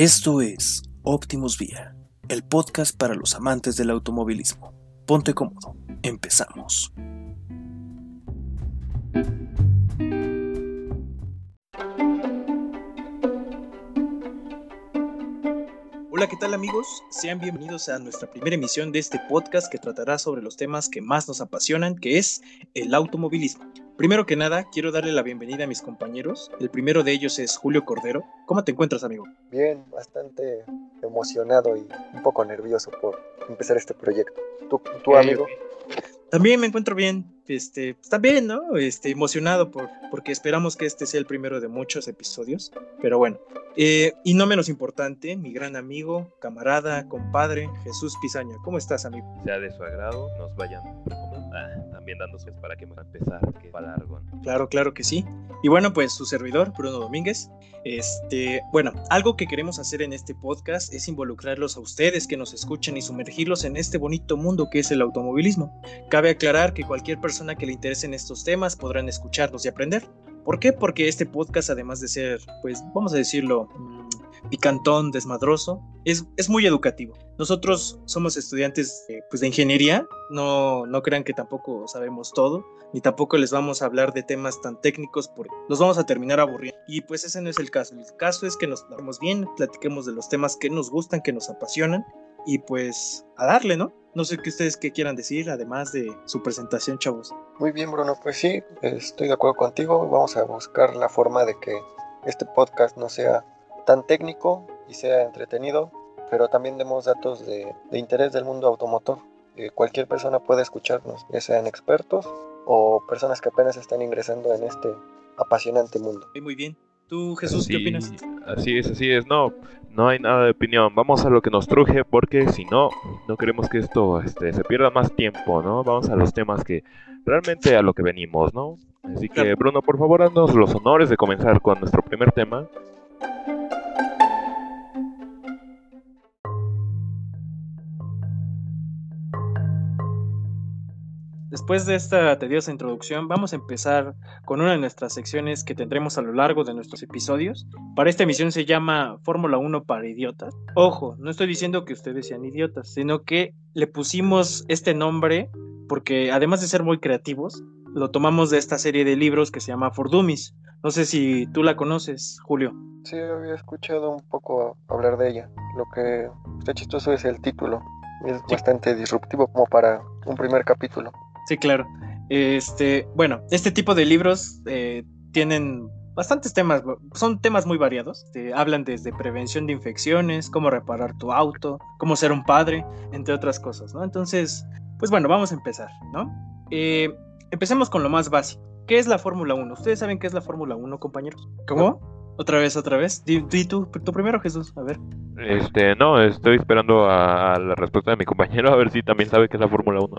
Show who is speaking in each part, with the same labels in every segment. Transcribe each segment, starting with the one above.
Speaker 1: Esto es Optimus Vía, el podcast para los amantes del automovilismo. Ponte cómodo, empezamos. Hola, ¿qué tal amigos? Sean bienvenidos a nuestra primera emisión de este podcast que tratará sobre los temas que más nos apasionan, que es el automovilismo. Primero que nada, quiero darle la bienvenida a mis compañeros. El primero de ellos es Julio Cordero. ¿Cómo te encuentras, amigo?
Speaker 2: Bien, bastante emocionado y un poco nervioso por empezar este proyecto. ¿Tú, tu amigo?
Speaker 1: También me encuentro bien, este, está bien, ¿no? Este, emocionado por, porque esperamos que este sea el primero de muchos episodios, pero bueno. Eh, y no menos importante, mi gran amigo, camarada, compadre, Jesús Pizaña. ¿Cómo estás, amigo?
Speaker 3: Sea de su agrado, nos vayan ah, para que empezar, que va largo.
Speaker 1: Claro, claro que sí. Y bueno, pues su servidor, Bruno Domínguez. Este, bueno, algo que queremos hacer en este podcast es involucrarlos a ustedes que nos escuchan y sumergirlos en este bonito mundo que es el automovilismo. Cabe aclarar que cualquier persona que le interesen estos temas podrán escucharlos y aprender. ¿Por qué? Porque este podcast, además de ser, pues, vamos a decirlo, picantón, desmadroso, es, es muy educativo. Nosotros somos estudiantes pues, de ingeniería, no, no crean que tampoco sabemos todo, ni tampoco les vamos a hablar de temas tan técnicos porque los vamos a terminar aburriendo. Y pues ese no es el caso. El caso es que nos hablemos bien, platiquemos de los temas que nos gustan, que nos apasionan y pues a darle, ¿no? No sé qué ustedes qué quieran decir, además de su presentación, chavos.
Speaker 2: Muy bien, Bruno, pues sí, estoy de acuerdo contigo. Vamos a buscar la forma de que este podcast no sea tan técnico y sea entretenido, pero también demos datos de, interés del mundo automotor. Eh, cualquier persona puede escucharnos, ya sean expertos o personas que apenas están ingresando en este apasionante mundo.
Speaker 1: Muy bien. ¿Tú, Jesús, qué opinas?
Speaker 3: Así es, así es. No, no hay nada de opinión. Vamos a lo que nos truje porque si no, no queremos que esto este, se pierda más tiempo, ¿no? Vamos a los temas que realmente a lo que venimos, ¿no? Así que, Bruno, por favor, haznos los honores de comenzar con nuestro primer tema.
Speaker 1: Después de esta tediosa introducción, vamos a empezar con una de nuestras secciones que tendremos a lo largo de nuestros episodios. Para esta emisión se llama Fórmula 1 para idiotas. Ojo, no estoy diciendo que ustedes sean idiotas, sino que le pusimos este nombre porque además de ser muy creativos, lo tomamos de esta serie de libros que se llama For Dummies. No sé si tú la conoces, Julio.
Speaker 2: Sí, había escuchado un poco hablar de ella. Lo que está chistoso es el título. Es bastante disruptivo como para un primer capítulo.
Speaker 1: Sí, claro. Este, bueno, este tipo de libros eh, tienen bastantes temas, son temas muy variados. hablan desde prevención de infecciones, cómo reparar tu auto, cómo ser un padre, entre otras cosas, ¿no? Entonces, pues bueno, vamos a empezar, ¿no? Eh, empecemos con lo más básico. ¿Qué es la Fórmula 1? ¿Ustedes saben qué es la Fórmula 1, compañeros? ¿Cómo? Otra vez, otra vez. Di, tú, tú primero, Jesús, a ver.
Speaker 3: Este, no, estoy esperando a, la respuesta de mi compañero a ver si también sabe qué es la Fórmula 1.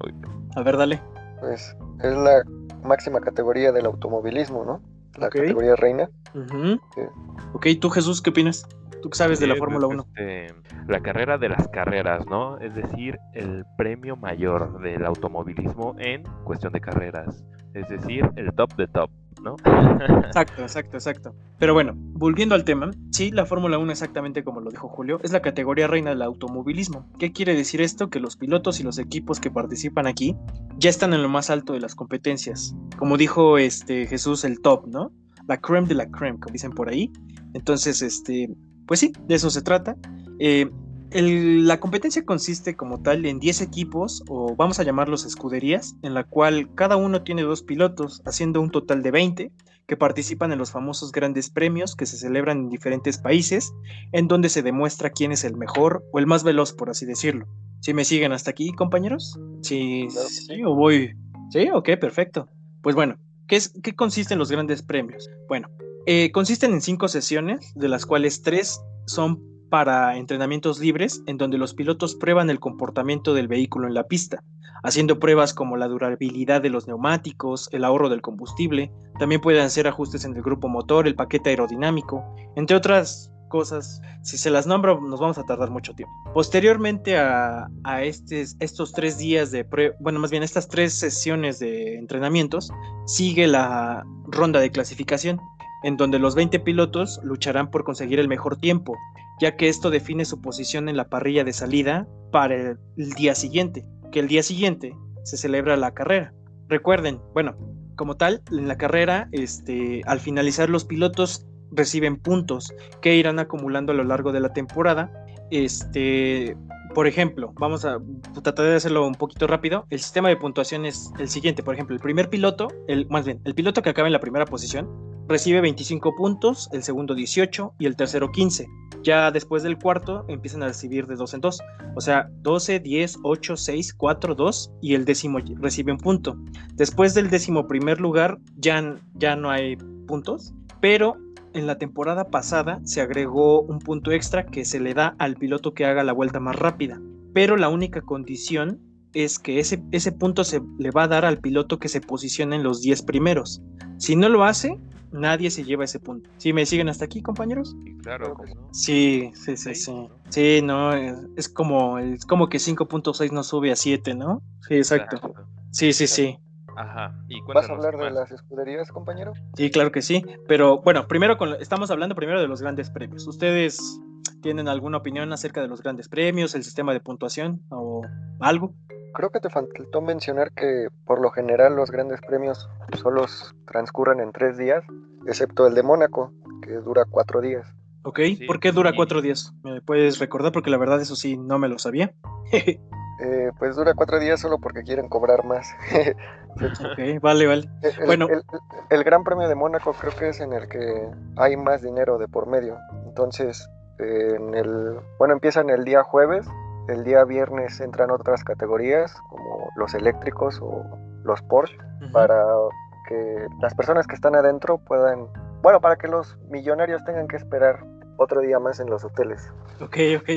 Speaker 1: A ver, dale.
Speaker 2: Pues es la máxima categoría del automovilismo, ¿no? La categoría reina.
Speaker 1: Ok, tú Jesús, ¿qué opinas? ¿Tú qué sabes de la Fórmula 1?
Speaker 3: Este, la carrera de las carreras, ¿no? Es decir, el premio mayor del automovilismo en cuestión de carreras. Es decir, el top de top. ¿No?
Speaker 1: Exacto, exacto, exacto. Pero bueno, volviendo al tema, sí, la Fórmula 1, exactamente como lo dijo Julio, es la categoría reina del automovilismo. ¿Qué quiere decir esto? Que los pilotos y los equipos que participan aquí ya están en lo más alto de las competencias. Como dijo este Jesús, el top, ¿no? La creme de la creme, como dicen por ahí. Entonces, este, pues sí, de eso se trata. Eh, la competencia consiste como tal en 10 equipos, o vamos a llamarlos escuderías, en la cual cada uno tiene dos pilotos, haciendo un total de 20 que participan en los famosos grandes premios que se celebran en diferentes países, en donde se demuestra quién es el mejor o el más veloz, por así decirlo. ¿Sí me siguen hasta aquí, compañeros? Sí, sí, o voy. Sí, ok, perfecto. Pues bueno, ¿qué, es, qué consisten los grandes premios? Bueno, eh, consisten en cinco sesiones, de las cuales tres son para entrenamientos libres en donde los pilotos prueban el comportamiento del vehículo en la pista, haciendo pruebas como la durabilidad de los neumáticos, el ahorro del combustible, también pueden hacer ajustes en el grupo motor, el paquete aerodinámico, entre otras cosas. Si se las nombro nos vamos a tardar mucho tiempo. Posteriormente a, estos tres días de prueba, bueno, más bien estas tres sesiones de entrenamientos, sigue la ronda de clasificación, en donde los 20 pilotos lucharán por conseguir el mejor tiempo, ya que esto define su posición en la parrilla de salida para el, día siguiente, que el día siguiente se celebra la carrera. Recuerden, bueno, como tal, en la carrera, este, al finalizar los pilotos reciben puntos que irán acumulando a lo largo de la temporada. Este, por ejemplo, vamos a tratar de hacerlo un poquito rápido. El sistema de puntuación es el siguiente. Por ejemplo, el primer piloto, el, más bien, el piloto que acaba en la primera posición recibe 25 puntos, el segundo 18 y el tercero 15. Ya después del cuarto empiezan a recibir de dos en dos. O sea, 12, 10, 8, 6, 4, 2 y el décimo recibe un punto. Después del décimo primer lugar ya, ya no hay puntos, pero en la temporada pasada se agregó un punto extra que se le da al piloto que haga la vuelta más rápida. Pero la única condición es que ese, ese punto se le va a dar al piloto que se posicione en los 10 primeros. Si no lo hace, nadie se lleva ese punto. ¿Sí me siguen hasta aquí, compañeros?
Speaker 3: Sí, claro.
Speaker 1: Sí, sí, sí, sí. Sí, no, es, como, es como que 5.6 no sube a 7, ¿no? Sí, exacto. Sí, sí, sí.
Speaker 3: Ajá.
Speaker 2: ¿Vas a hablar de las escuderías, compañero?
Speaker 1: Sí, claro que sí. Pero bueno, primero estamos hablando primero de los grandes premios. ¿Ustedes tienen alguna opinión acerca de los grandes premios, el sistema de puntuación o algo?
Speaker 2: Creo que te faltó mencionar que por lo general los grandes premios solo transcurren en tres días, excepto el de Mónaco, que dura cuatro días.
Speaker 1: Ok, ¿por qué dura cuatro días? ¿Me puedes recordar? Porque la verdad eso sí, no me lo sabía.
Speaker 2: Eh, pues dura cuatro días solo porque quieren cobrar más.
Speaker 1: ok, vale, vale.
Speaker 2: El, bueno. El, Gran Premio de Mónaco creo que es en el que hay más dinero de por medio. Entonces, en el, bueno, empiezan el día jueves el día viernes entran otras categorías como los eléctricos o los Porsche para que las personas que están adentro puedan, bueno, para que los millonarios tengan que esperar otro día más en los hoteles.
Speaker 1: Ok, ok,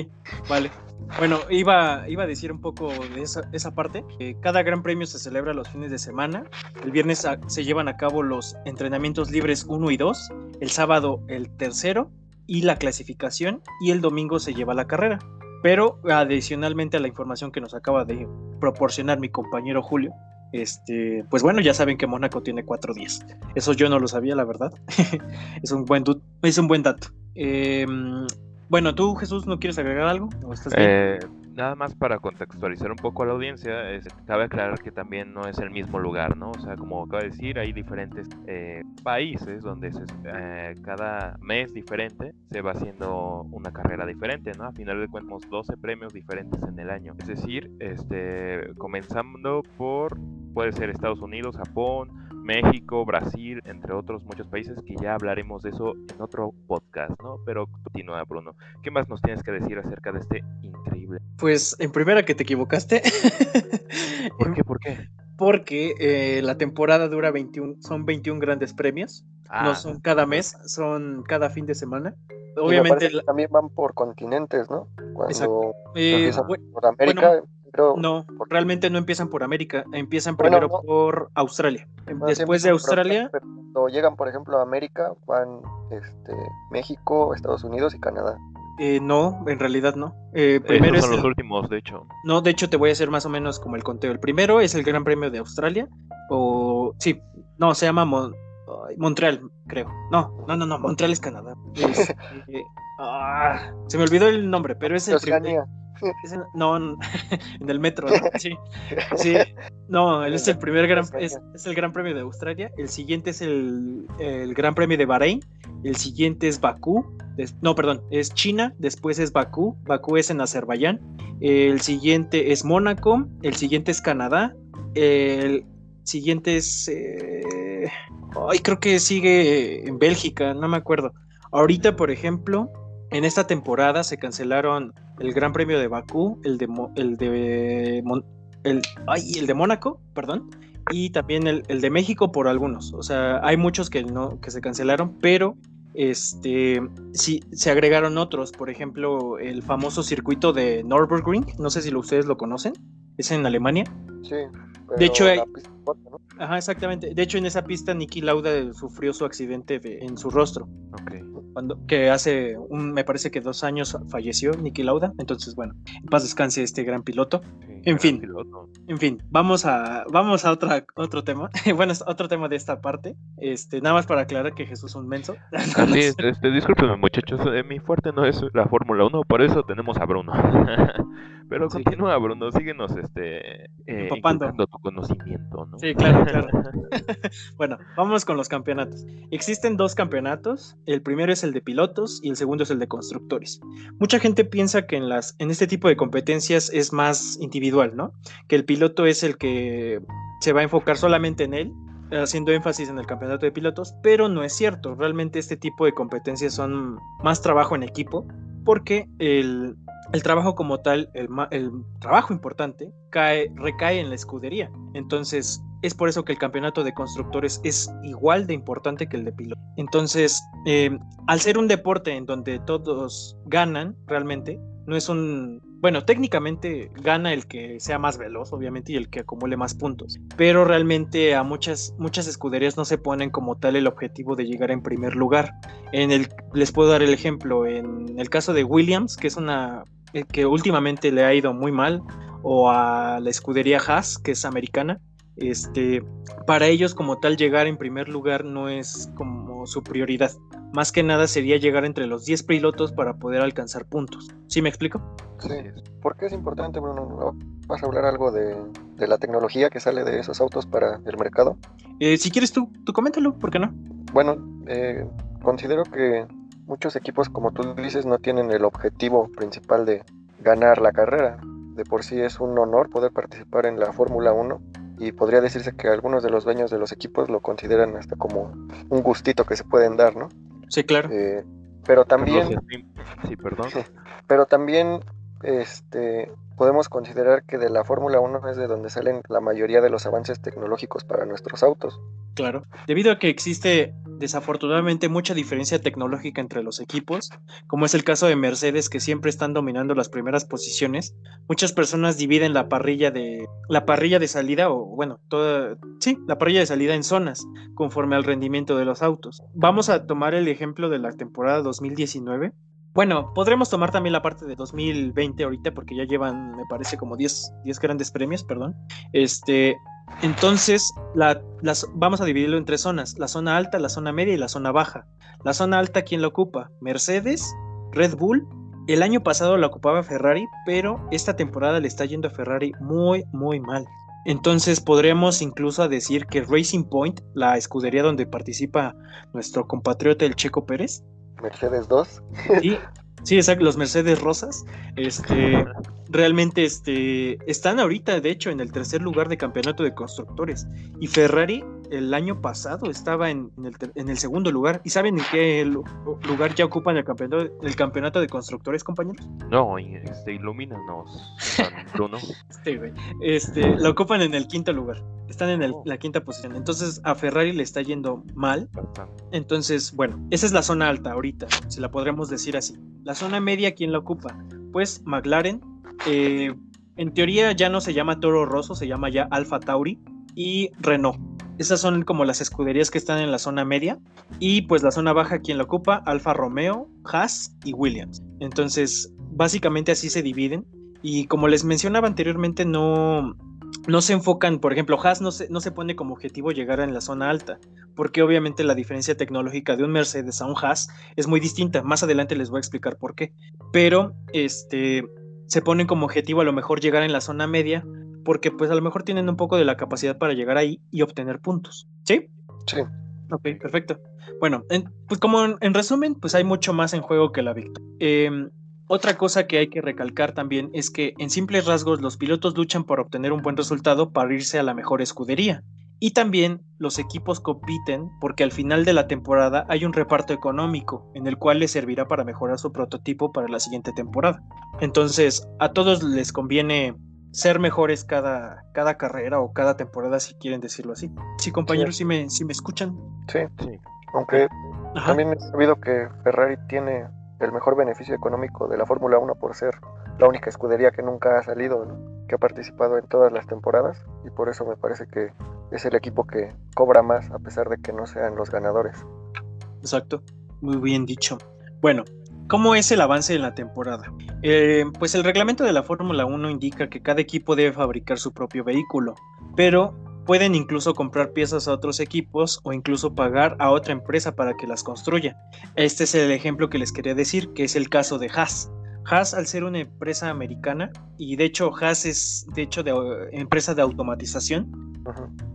Speaker 1: vale. Bueno, iba, iba a decir un poco de esa, esa parte. cada gran premio se celebra los fines de semana. El viernes se llevan a cabo los entrenamientos libres 1 y 2. El sábado el tercero y la clasificación. Y el domingo se lleva la carrera. Pero adicionalmente a la información que nos acaba de proporcionar mi compañero Julio, este, pues bueno, ya saben que Mónaco tiene cuatro días. Eso yo no lo sabía, la verdad. es, un buen es un buen dato. Em, bueno, tú, Jesús, ¿no quieres agregar algo?
Speaker 3: Eh, nada más para contextualizar un poco a la audiencia, es, cabe aclarar que también no es el mismo lugar, ¿no? O sea, como acaba de decir, hay diferentes eh, países donde eh, cada mes diferente se va haciendo una carrera diferente, ¿no? A final de cuentas, 12 premios diferentes en el año. Es decir, este, comenzando por, puede ser Estados Unidos, Japón, México, Brasil, entre otros muchos países que ya hablaremos de eso en otro podcast, ¿no? Pero continúa, Bruno. ¿Qué más nos tienes que decir acerca de este increíble?
Speaker 1: Pues en primera que te equivocaste.
Speaker 3: ¿Por qué? ¿Por qué?
Speaker 1: Porque eh, la temporada dura 21, son 21 grandes premios. no ah. son cada mes, son cada fin de semana.
Speaker 2: Obviamente. También van por continentes, ¿no? Cuando eh, por América,
Speaker 1: no, realmente no empiezan por América, empiezan primero por Australia. Después de Australia.
Speaker 2: cuando llegan, por ejemplo, a América, van este, México, Estados Unidos y Canadá.
Speaker 1: Eh, no, en realidad no. Eh, primero
Speaker 3: son los últimos, de hecho.
Speaker 1: No, de hecho te voy a hacer más o menos como el conteo. El primero es el Gran Premio de Australia, o sí, no, se llama Montreal, creo. No, no, no, no, Montreal es Canadá. Eh, ah, se me olvidó el nombre, pero es el primer no, en el metro, Sí, sí. No, es el primer gran, es, el Gran Premio de Australia. El siguiente es el, Gran Premio de Bahrein. El siguiente es Bakú. no, perdón, es China. Después es Bakú. Bakú es en Azerbaiyán. El siguiente es Mónaco. El siguiente es Canadá. El siguiente es. Eh, ay, creo que sigue en Bélgica, no me acuerdo. Ahorita, por ejemplo, en esta temporada se cancelaron el Gran Premio de Bakú, el de el de el, el de Mónaco, perdón, y también el, de México por algunos. O sea, hay muchos que no que se cancelaron, pero este sí se agregaron otros, por ejemplo, el famoso circuito de Nürburgring, no sé si ustedes lo conocen, es en Alemania.
Speaker 2: Sí.
Speaker 1: de hecho, ajá, exactamente. De hecho, en esa pista Niki Lauda sufrió su accidente en su rostro.
Speaker 3: Okay
Speaker 1: cuando, que hace un, me parece que dos años falleció Niki Lauda, entonces bueno, en paz descanse este gran piloto. En fin, en fin, vamos a, vamos a otra, otro tema. bueno, es otro tema de esta parte. Este, nada más para aclarar que Jesús es un menso.
Speaker 3: Así es, este, discúlpenme muchachos, eh, mi fuerte no es la Fórmula 1, por eso tenemos a Bruno. Pero continúa, Bruno, síguenos este, eh, tu conocimiento, ¿no?
Speaker 1: Sí, claro, claro. bueno, vamos con los campeonatos. Existen dos campeonatos, el primero es el de pilotos y el segundo es el de constructores. Mucha gente piensa que en, las, en este tipo de competencias es más individual, ¿no? Que el piloto es el que se va a enfocar solamente en él haciendo énfasis en el campeonato de pilotos, pero no es cierto. Realmente este tipo de competencias son más trabajo en equipo, porque el, el trabajo como tal, el, trabajo importante, cae, recae en la escudería. Entonces, es por eso que el campeonato de constructores es igual de importante que el de piloto. Entonces, eh, al ser un deporte en donde todos ganan realmente, no es un... Bueno, técnicamente gana el que sea más veloz, obviamente, y el que acumule más puntos. Pero realmente a muchas, muchas escuderías no se ponen como tal el objetivo de llegar en primer lugar. En el, les puedo dar el ejemplo, en el caso de Williams, que es una eh, que últimamente le ha ido muy mal, o a la escudería Haas, que es americana, este, para ellos como tal llegar en primer lugar no es como su prioridad. Más que nada sería llegar entre los 10 pilotos para poder alcanzar puntos. ¿Sí me explico?
Speaker 2: Sí. ¿Por qué es importante, Bruno? ¿Vas a hablar algo de, la tecnología que sale de esos autos para el mercado?
Speaker 1: Eh, si quieres tú, tú coméntalo, ¿por qué no?
Speaker 2: Bueno, eh, considero que muchos equipos, como tú dices, no tienen el objetivo principal de ganar la carrera. De por sí es un honor poder participar en la Fórmula 1 y podría decirse que algunos de los dueños de los equipos lo consideran hasta como un gustito que se pueden dar, ¿no?
Speaker 1: Sí, claro.
Speaker 2: Eh, pero también...
Speaker 3: Sí, perdón.
Speaker 2: Pero también este, podemos considerar que de la Fórmula 1 es de donde salen la mayoría de los avances tecnológicos para nuestros autos.
Speaker 1: Claro, debido a que existe desafortunadamente mucha diferencia tecnológica entre los equipos, como es el caso de Mercedes que siempre están dominando las primeras posiciones, muchas personas dividen la parrilla de la parrilla de salida o bueno, toda sí, la parrilla de salida en zonas conforme al rendimiento de los autos. Vamos a tomar el ejemplo de la temporada 2019 bueno, podremos tomar también la parte de 2020 ahorita porque ya llevan, me parece, como 10, 10 grandes premios, perdón. Este, entonces, la, las, vamos a dividirlo en tres zonas, la zona alta, la zona media y la zona baja. La zona alta, ¿quién la ocupa? Mercedes, Red Bull. El año pasado la ocupaba Ferrari, pero esta temporada le está yendo a Ferrari muy, muy mal. Entonces podremos incluso decir que Racing Point, la escudería donde participa nuestro compatriota el Checo Pérez,
Speaker 2: Mercedes 2.
Speaker 1: Sí, sí, exacto, los Mercedes rosas. Este, realmente este, están ahorita, de hecho, en el tercer lugar de campeonato de constructores. Y Ferrari el año pasado estaba en, el, segundo lugar. ¿Y saben en qué lugar ya ocupan el campeonato, el campeonato de constructores, compañeros?
Speaker 3: No, este, ilumínanos, Bruno.
Speaker 1: Güey. Este, lo ocupan en el quinto lugar. Están en oh. la quinta posición. Entonces a Ferrari le está yendo mal. Entonces, bueno, esa es la zona alta ahorita, si la podríamos decir así. La zona media, ¿quién la ocupa? Pues McLaren. Eh, en teoría ya no se llama Toro Rosso, se llama ya Alfa Tauri y Renault. Esas son como las escuderías que están en la zona media. Y pues la zona baja, ¿quién la ocupa? Alfa Romeo, Haas y Williams. Entonces, básicamente así se dividen. Y como les mencionaba anteriormente, no, no se enfocan, por ejemplo, Haas no se, no se pone como objetivo llegar en la zona alta, porque obviamente la diferencia tecnológica de un Mercedes a un Haas es muy distinta. Más adelante les voy a explicar por qué. Pero este se ponen como objetivo a lo mejor llegar en la zona media, porque pues a lo mejor tienen un poco de la capacidad para llegar ahí y obtener puntos. ¿Sí?
Speaker 2: Sí.
Speaker 1: Ok, perfecto. Bueno, pues como en, resumen, pues hay mucho más en juego que la victoria. Em, otra cosa que hay que recalcar también es que en simples rasgos los pilotos luchan por obtener un buen resultado para irse a la mejor escudería. Y también los equipos compiten porque al final de la temporada hay un reparto económico en el cual les servirá para mejorar su prototipo para la siguiente temporada. Entonces, a todos les conviene ser mejores cada, cada carrera o cada temporada, si quieren decirlo así. Sí, compañeros, si me, si me escuchan.
Speaker 2: Sí, sí. Aunque también he sabido que Ferrari tiene el mejor beneficio económico de la Fórmula 1 por ser la única escudería que nunca ha salido, que ha participado en todas las temporadas y por eso me parece que es el equipo que cobra más a pesar de que no sean los ganadores.
Speaker 1: Exacto, muy bien dicho. Bueno, ¿Cómo es el avance en la temporada? Eh, pues el reglamento de la Fórmula 1 indica que cada equipo debe fabricar su propio vehículo, pero pueden incluso comprar piezas a otros equipos o incluso pagar a otra empresa para que las construya. Este es el ejemplo que les quería decir, que es el caso de Haas. Haas, al ser una empresa americana, y de hecho Haas es de hecho de eh, empresa de automatización,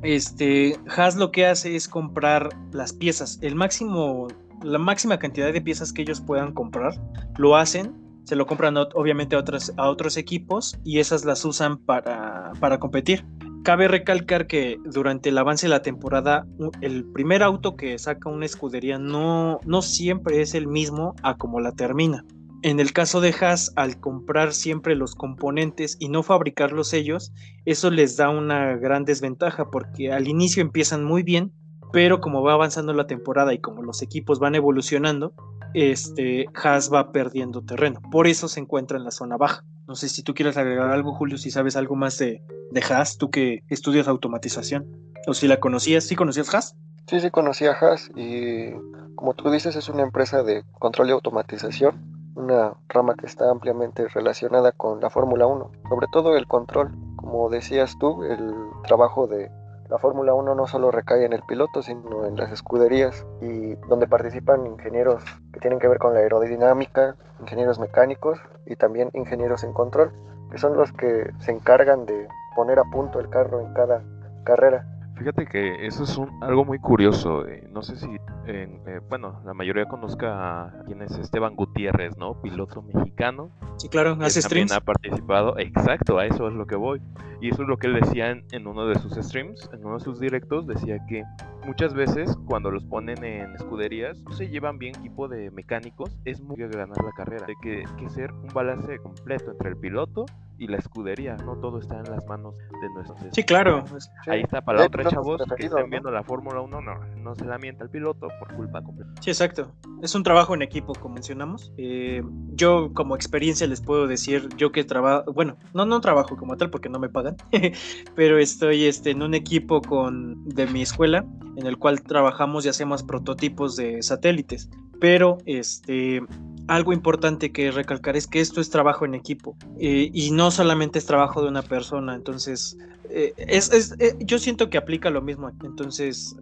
Speaker 1: este Haas lo que hace es comprar las piezas, el máximo, la máxima cantidad de piezas que ellos puedan comprar, lo hacen, se lo compran obviamente a otros, a otros equipos y esas las usan para, para competir. Cabe recalcar que durante el avance de la temporada, el primer auto que saca una escudería no, no siempre es el mismo a como la termina. En el caso de Haas, al comprar siempre los componentes y no fabricarlos ellos, eso les da una gran desventaja porque al inicio empiezan muy bien, pero como va avanzando la temporada y como los equipos van evolucionando, este Haas va perdiendo terreno. Por eso se encuentra en la zona baja. No sé si tú quieres agregar algo, Julio, si sabes algo más de, de Haas, tú que estudias automatización, o si la conocías, ¿sí conocías Haas?
Speaker 2: Sí, sí conocía Haas y como tú dices es una empresa de control y automatización una rama que está ampliamente relacionada con la Fórmula 1, sobre todo el control. Como decías tú, el trabajo de la Fórmula 1 no solo recae en el piloto, sino en las escuderías y donde participan ingenieros que tienen que ver con la aerodinámica, ingenieros mecánicos y también ingenieros en control, que son los que se encargan de poner a punto el carro en cada carrera.
Speaker 3: Fíjate que eso es un, algo muy curioso. Eh, no sé si, eh, bueno, la mayoría conozca a quién es Esteban Gutiérrez, ¿no? Piloto mexicano.
Speaker 1: Sí, claro, hace streams.
Speaker 3: ha participado, exacto, a eso es lo que voy. Y eso es lo que él decía en, uno de sus streams, en uno de sus directos, decía que muchas veces cuando los ponen en escuderías, no se llevan bien equipo de mecánicos, es muy ganar la carrera. Hay que, que ser un balance completo entre el piloto y la escudería, no todo está en las manos de nuestros.
Speaker 1: Sí, claro.
Speaker 3: Ahí está para la otra, chavos, que estén viendo la Fórmula 1, no, no se lamenta el piloto por culpa completa.
Speaker 1: Sí, exacto. Es un trabajo en equipo, como mencionamos. Eh, yo, como experiencia, les puedo decir, yo que trabajo, bueno, no, no trabajo como tal porque no me pagan, pero estoy este, en un equipo con, de mi escuela en el cual trabajamos y hacemos prototipos de satélites. Pero este, algo importante que recalcar es que esto es trabajo en equipo eh, y no solamente es trabajo de una persona. Entonces, eh, es, eh, yo siento que aplica lo mismo. Entonces,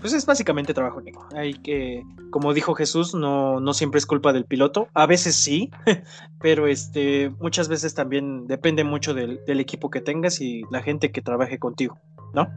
Speaker 1: pues es básicamente trabajo en equipo. Hay que, como dijo Jesús, no, no siempre es culpa del piloto. A veces sí, pero este, muchas veces también depende mucho del, del equipo que tengas y la gente que trabaje contigo. ¿no?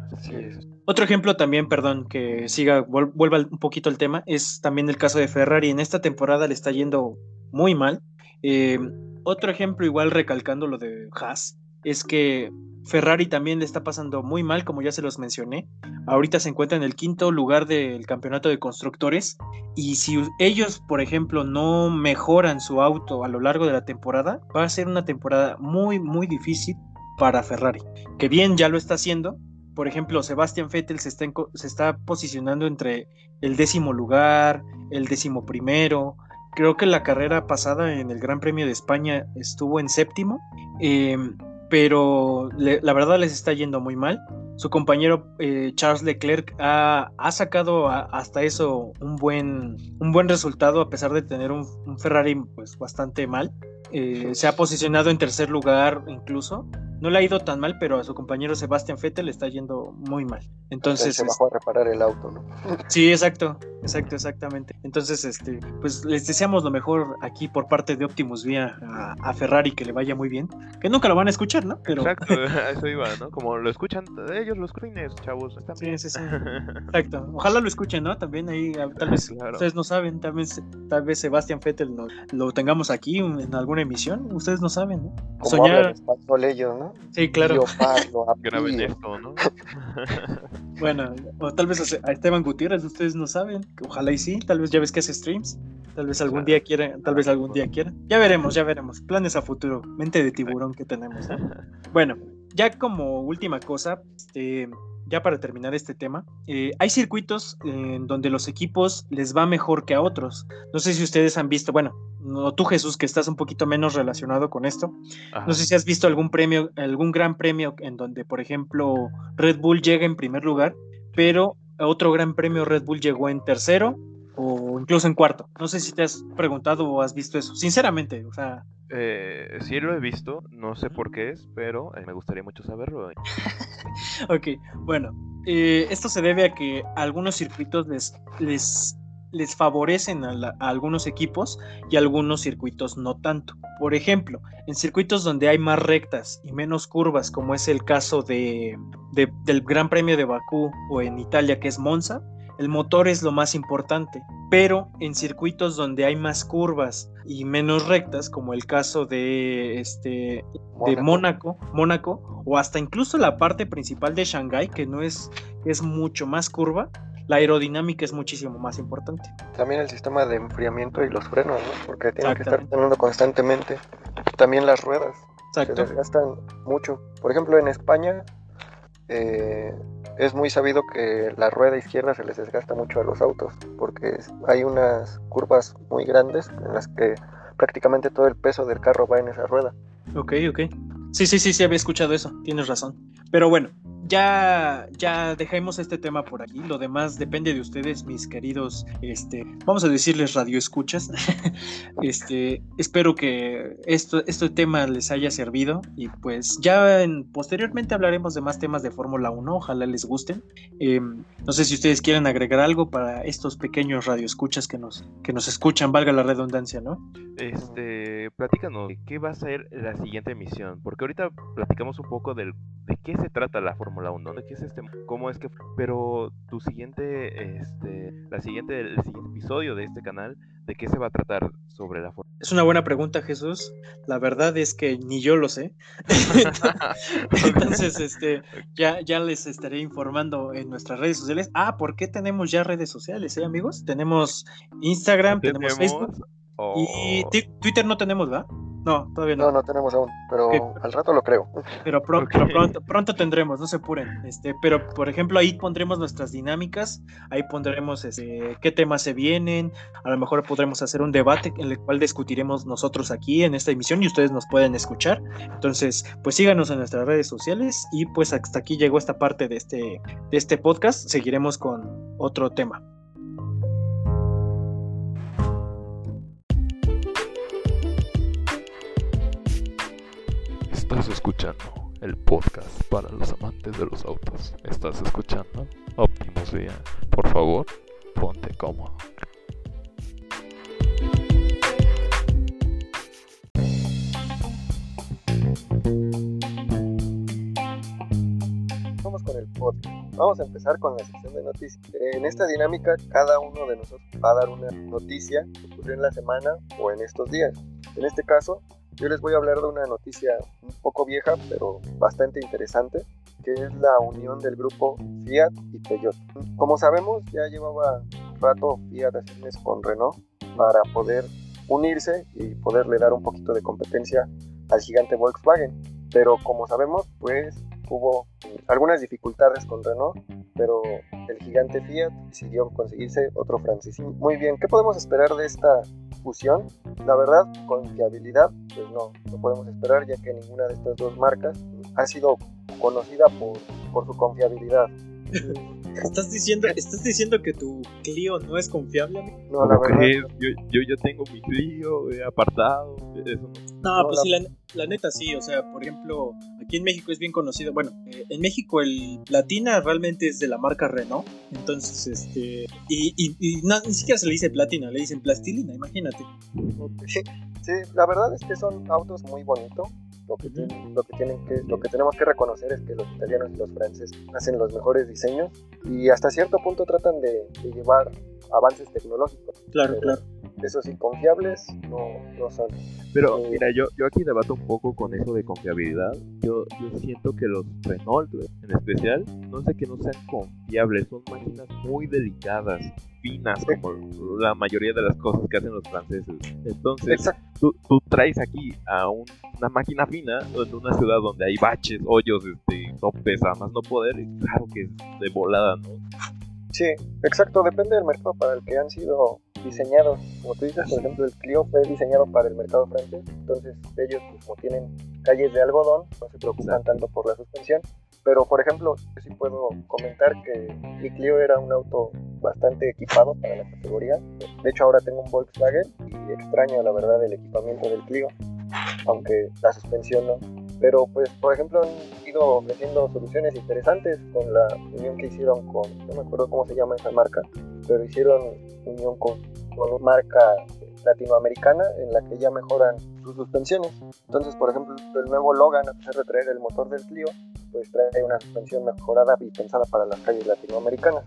Speaker 1: Otro ejemplo también, perdón, que siga, vuelva un poquito al tema, es también el caso de Ferrari. En esta temporada le está yendo muy mal. Eh, otro ejemplo, igual recalcando lo de Haas, es que Ferrari también le está pasando muy mal, como ya se los mencioné. Ahorita se encuentra en el quinto lugar del campeonato de constructores. Y si ellos, por ejemplo, no mejoran su auto a lo largo de la temporada, va a ser una temporada muy, muy difícil para Ferrari. Que bien ya lo está haciendo, por ejemplo, Sebastian Vettel se está, se está posicionando entre el décimo lugar, el décimo primero. Creo que la carrera pasada en el Gran Premio de España estuvo en séptimo, em, pero la verdad les está yendo muy mal. Su compañero eh, Charles Leclerc ha, sacado hasta eso un buen, un buen resultado a pesar de tener un, Ferrari pues, bastante mal. Eh, se ha posicionado en tercer lugar incluso no le ha ido tan mal, pero a su compañero Sebastián Vettel le está yendo muy mal. Entonces.
Speaker 2: Se bajó a reparar el auto, ¿no?
Speaker 1: Sí, exacto, exacto, exactamente. Entonces, este, pues les deseamos lo mejor aquí por parte de Optimus Vía a, Ferrari que le vaya muy bien. Que nunca lo van a escuchar, ¿no?
Speaker 3: Pero... Exacto, eso iba, ¿no? Como lo escuchan ellos, los screeners, chavos.
Speaker 1: Sí, sí, sí. Exacto. Ojalá lo escuchen, ¿no? También ahí, tal vez ustedes no saben, tal vez, tal vez Sebastián Vettel lo tengamos aquí en alguna emisión. Ustedes no saben, ¿no?
Speaker 2: Soñar. Ellos, ¿no?
Speaker 1: Sí, claro.
Speaker 3: ¿no?
Speaker 1: bueno, o tal vez a Esteban Gutiérrez, ustedes no saben, ojalá y sí, tal vez ya ves que hace streams, tal vez algún día quiera, tal vez algún día quiera. Ya veremos, ya veremos, planes a futuro, mente de tiburón que tenemos. Bueno, ya como última cosa, este, ya para terminar este tema, eh, hay circuitos en donde los equipos les va mejor que a otros. No sé si ustedes han visto, bueno, no tú Jesús, que estás un poquito menos relacionado con esto. No sé si has visto algún premio, algún gran premio en donde, por ejemplo, Red Bull llega en primer lugar, pero otro gran premio Red Bull llegó en tercero o incluso en cuarto. No sé si te has preguntado o has visto eso, sinceramente, o sea...
Speaker 3: Eh, sí lo he visto, no sé por qué es, pero eh, me gustaría mucho saberlo.
Speaker 1: ok, bueno, eh, esto se debe a que algunos circuitos les, les, les favorecen a, algunos equipos y algunos circuitos no tanto. Por ejemplo, en circuitos donde hay más rectas y menos curvas, como es el caso de, del Gran Premio de Bakú o en Italia que es Monza, el motor es lo más importante, pero en circuitos donde hay más curvas y menos rectas, como el caso de este de Mónaco, Mónaco, o hasta incluso la parte principal de Shanghái, que no es, es mucho más curva, la aerodinámica es muchísimo más importante.
Speaker 2: También el sistema de enfriamiento y los frenos, ¿no? Porque tienen que estar teniendo constantemente. También las ruedas. Exacto. Se desgastan mucho. Por ejemplo, en España eh, es muy sabido que la rueda izquierda se les desgasta mucho a los autos porque hay unas curvas muy grandes en las que prácticamente todo el peso del carro va en esa rueda.
Speaker 1: Ok, ok. Sí, sí, sí, sí, había escuchado eso, tienes razón. Pero bueno, ya, ya dejemos este tema por aquí. Lo demás depende de ustedes, mis queridos, este, vamos a decirles radioescuchas. este, espero que esto, este tema les haya servido y pues ya en, posteriormente hablaremos de más temas de Fórmula 1. Ojalá les gusten. Em, no sé si ustedes quieren agregar algo para estos pequeños radioescuchas que nos, que nos escuchan, valga la redundancia, ¿no?
Speaker 3: Este, platícanos, ¿qué va a ser la siguiente emisión? Porque ahorita platicamos un poco de qué se trata la Fórmula Fórmula 1, ¿de qué es este? ¿Cómo es que? Pero tu siguiente, este, la siguiente, el siguiente episodio de este canal, ¿de qué se va a tratar sobre la Fórmula?
Speaker 1: Es una buena pregunta, Jesús. La verdad es que ni yo lo sé. Entonces, este, ya, ya les estaré informando en nuestras redes sociales. Ah, ¿por qué tenemos ya redes sociales, eh, amigos? Tenemos Instagram, tenemos, Facebook. Y Twitter no tenemos, ¿verdad? No, todavía no.
Speaker 2: No, no tenemos aún, pero al rato lo creo.
Speaker 1: Pero, pronto, pronto tendremos, no se apuren. Este, pero, por ejemplo, ahí pondremos nuestras dinámicas, ahí pondremos este, qué temas se vienen, a lo mejor podremos hacer un debate en el cual discutiremos nosotros aquí en esta emisión y ustedes nos pueden escuchar. Entonces, pues síganos en nuestras redes sociales y pues hasta aquí llegó esta parte de este, de este podcast. Seguiremos con otro tema.
Speaker 3: Estás escuchando el podcast para los amantes de los autos. Estás escuchando Optimus Día. Por favor, ponte cómodo.
Speaker 2: Vamos con el podcast. Vamos a empezar con la sección de noticias. En esta dinámica, cada uno de nosotros va a dar una noticia que ocurrió en la semana o en estos días. En este caso, yo les voy a hablar de una noticia un poco vieja, pero bastante interesante, que es la unión del grupo Fiat y Peugeot. Como sabemos, ya llevaba rato Fiat haciendo con Renault para poder unirse y poderle dar un poquito de competencia al gigante Volkswagen. Pero como sabemos, pues hubo algunas dificultades con Renault, pero el gigante Fiat decidió conseguirse otro francés. Muy bien, ¿qué podemos esperar de esta fusión? La verdad, confiabilidad, pues no, no podemos esperar ya que ninguna de estas dos marcas ha sido conocida por, por su confiabilidad.
Speaker 1: ¿Estás diciendo, ¿Estás diciendo que tu Clio no es confiable?
Speaker 3: No, la verdad. Yo, yo ya tengo mi Clio apartado.
Speaker 1: no, pues sí, la, neta sí. O sea, por ejemplo, aquí en México es bien conocido. Bueno, eh, en México el Platina realmente es de la marca Renault. Entonces, este. Y, y, ni siquiera se le dice Platina, le dicen plastilina, imagínate.
Speaker 2: Sí, la verdad es que son autos muy bonitos lo que, lo que, tienen que, lo que tenemos que reconocer es que los italianos y los franceses hacen los mejores diseños y hasta cierto punto tratan de, llevar avances tecnológicos.
Speaker 1: Claro, claro.
Speaker 2: Eso sí, confiables no, no son.
Speaker 3: Pero eh, mira, yo, yo aquí debato un poco con eso de confiabilidad. Yo, yo siento que los Renault en especial, no sé que no sean confiables, son máquinas muy delicadas finas como la mayoría de las cosas que hacen los franceses. Entonces, tú, tú, traes aquí a una máquina fina en una ciudad donde hay baches, hoyos, este, topes, a más no poder, y claro que es de volada, ¿no?
Speaker 2: Sí, exacto, depende del mercado para el que han sido diseñados. Como tú dices, por ejemplo, el Clio fue diseñado para el mercado francés, entonces ellos, pues, como tienen calles de algodón, no se preocupan tanto por la suspensión Pero, por ejemplo, yo sí puedo comentar que mi Clio era un auto bastante equipado para la categoría. De hecho, ahora tengo un Volkswagen y extraño, la verdad, el equipamiento del Clio, aunque la suspensión no. Pero, pues, por ejemplo, han ido ofreciendo soluciones interesantes con la unión que hicieron con, no me acuerdo cómo se llama esa marca, pero hicieron unión con, con una marca latinoamericana en la que ya mejoran sus suspensiones. Entonces, por ejemplo, el nuevo Logan, a pesar de traer el motor del Clio, pues trae una suspensión mejorada y pensada para las calles latinoamericanas.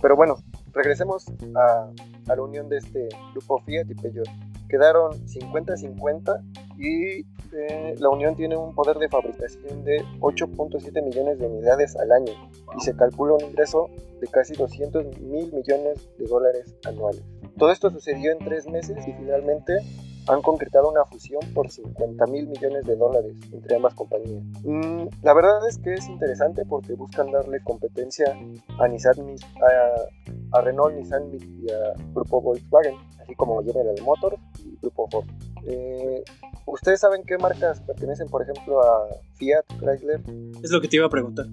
Speaker 2: Pero bueno, regresemos a, a la unión de este grupo Fiat y Peugeot. Quedaron 50-50 y eh, la unión tiene un poder de fabricación de 8.7 millones de unidades al año y se calcula un ingreso de casi 200 mil millones de dólares anuales. Todo esto sucedió en tres meses y finalmente han concretado una fusión por 50 mil millones de dólares entre ambas compañías. Mm, la verdad es que es interesante porque buscan darle competencia a, Nissan, a, a Renault, Nissan y a Grupo Volkswagen, así como General Motors y Grupo Ford. Eh, ¿Ustedes saben qué marcas pertenecen, por ejemplo, a Fiat, Chrysler?
Speaker 1: Es lo que te iba a preguntar.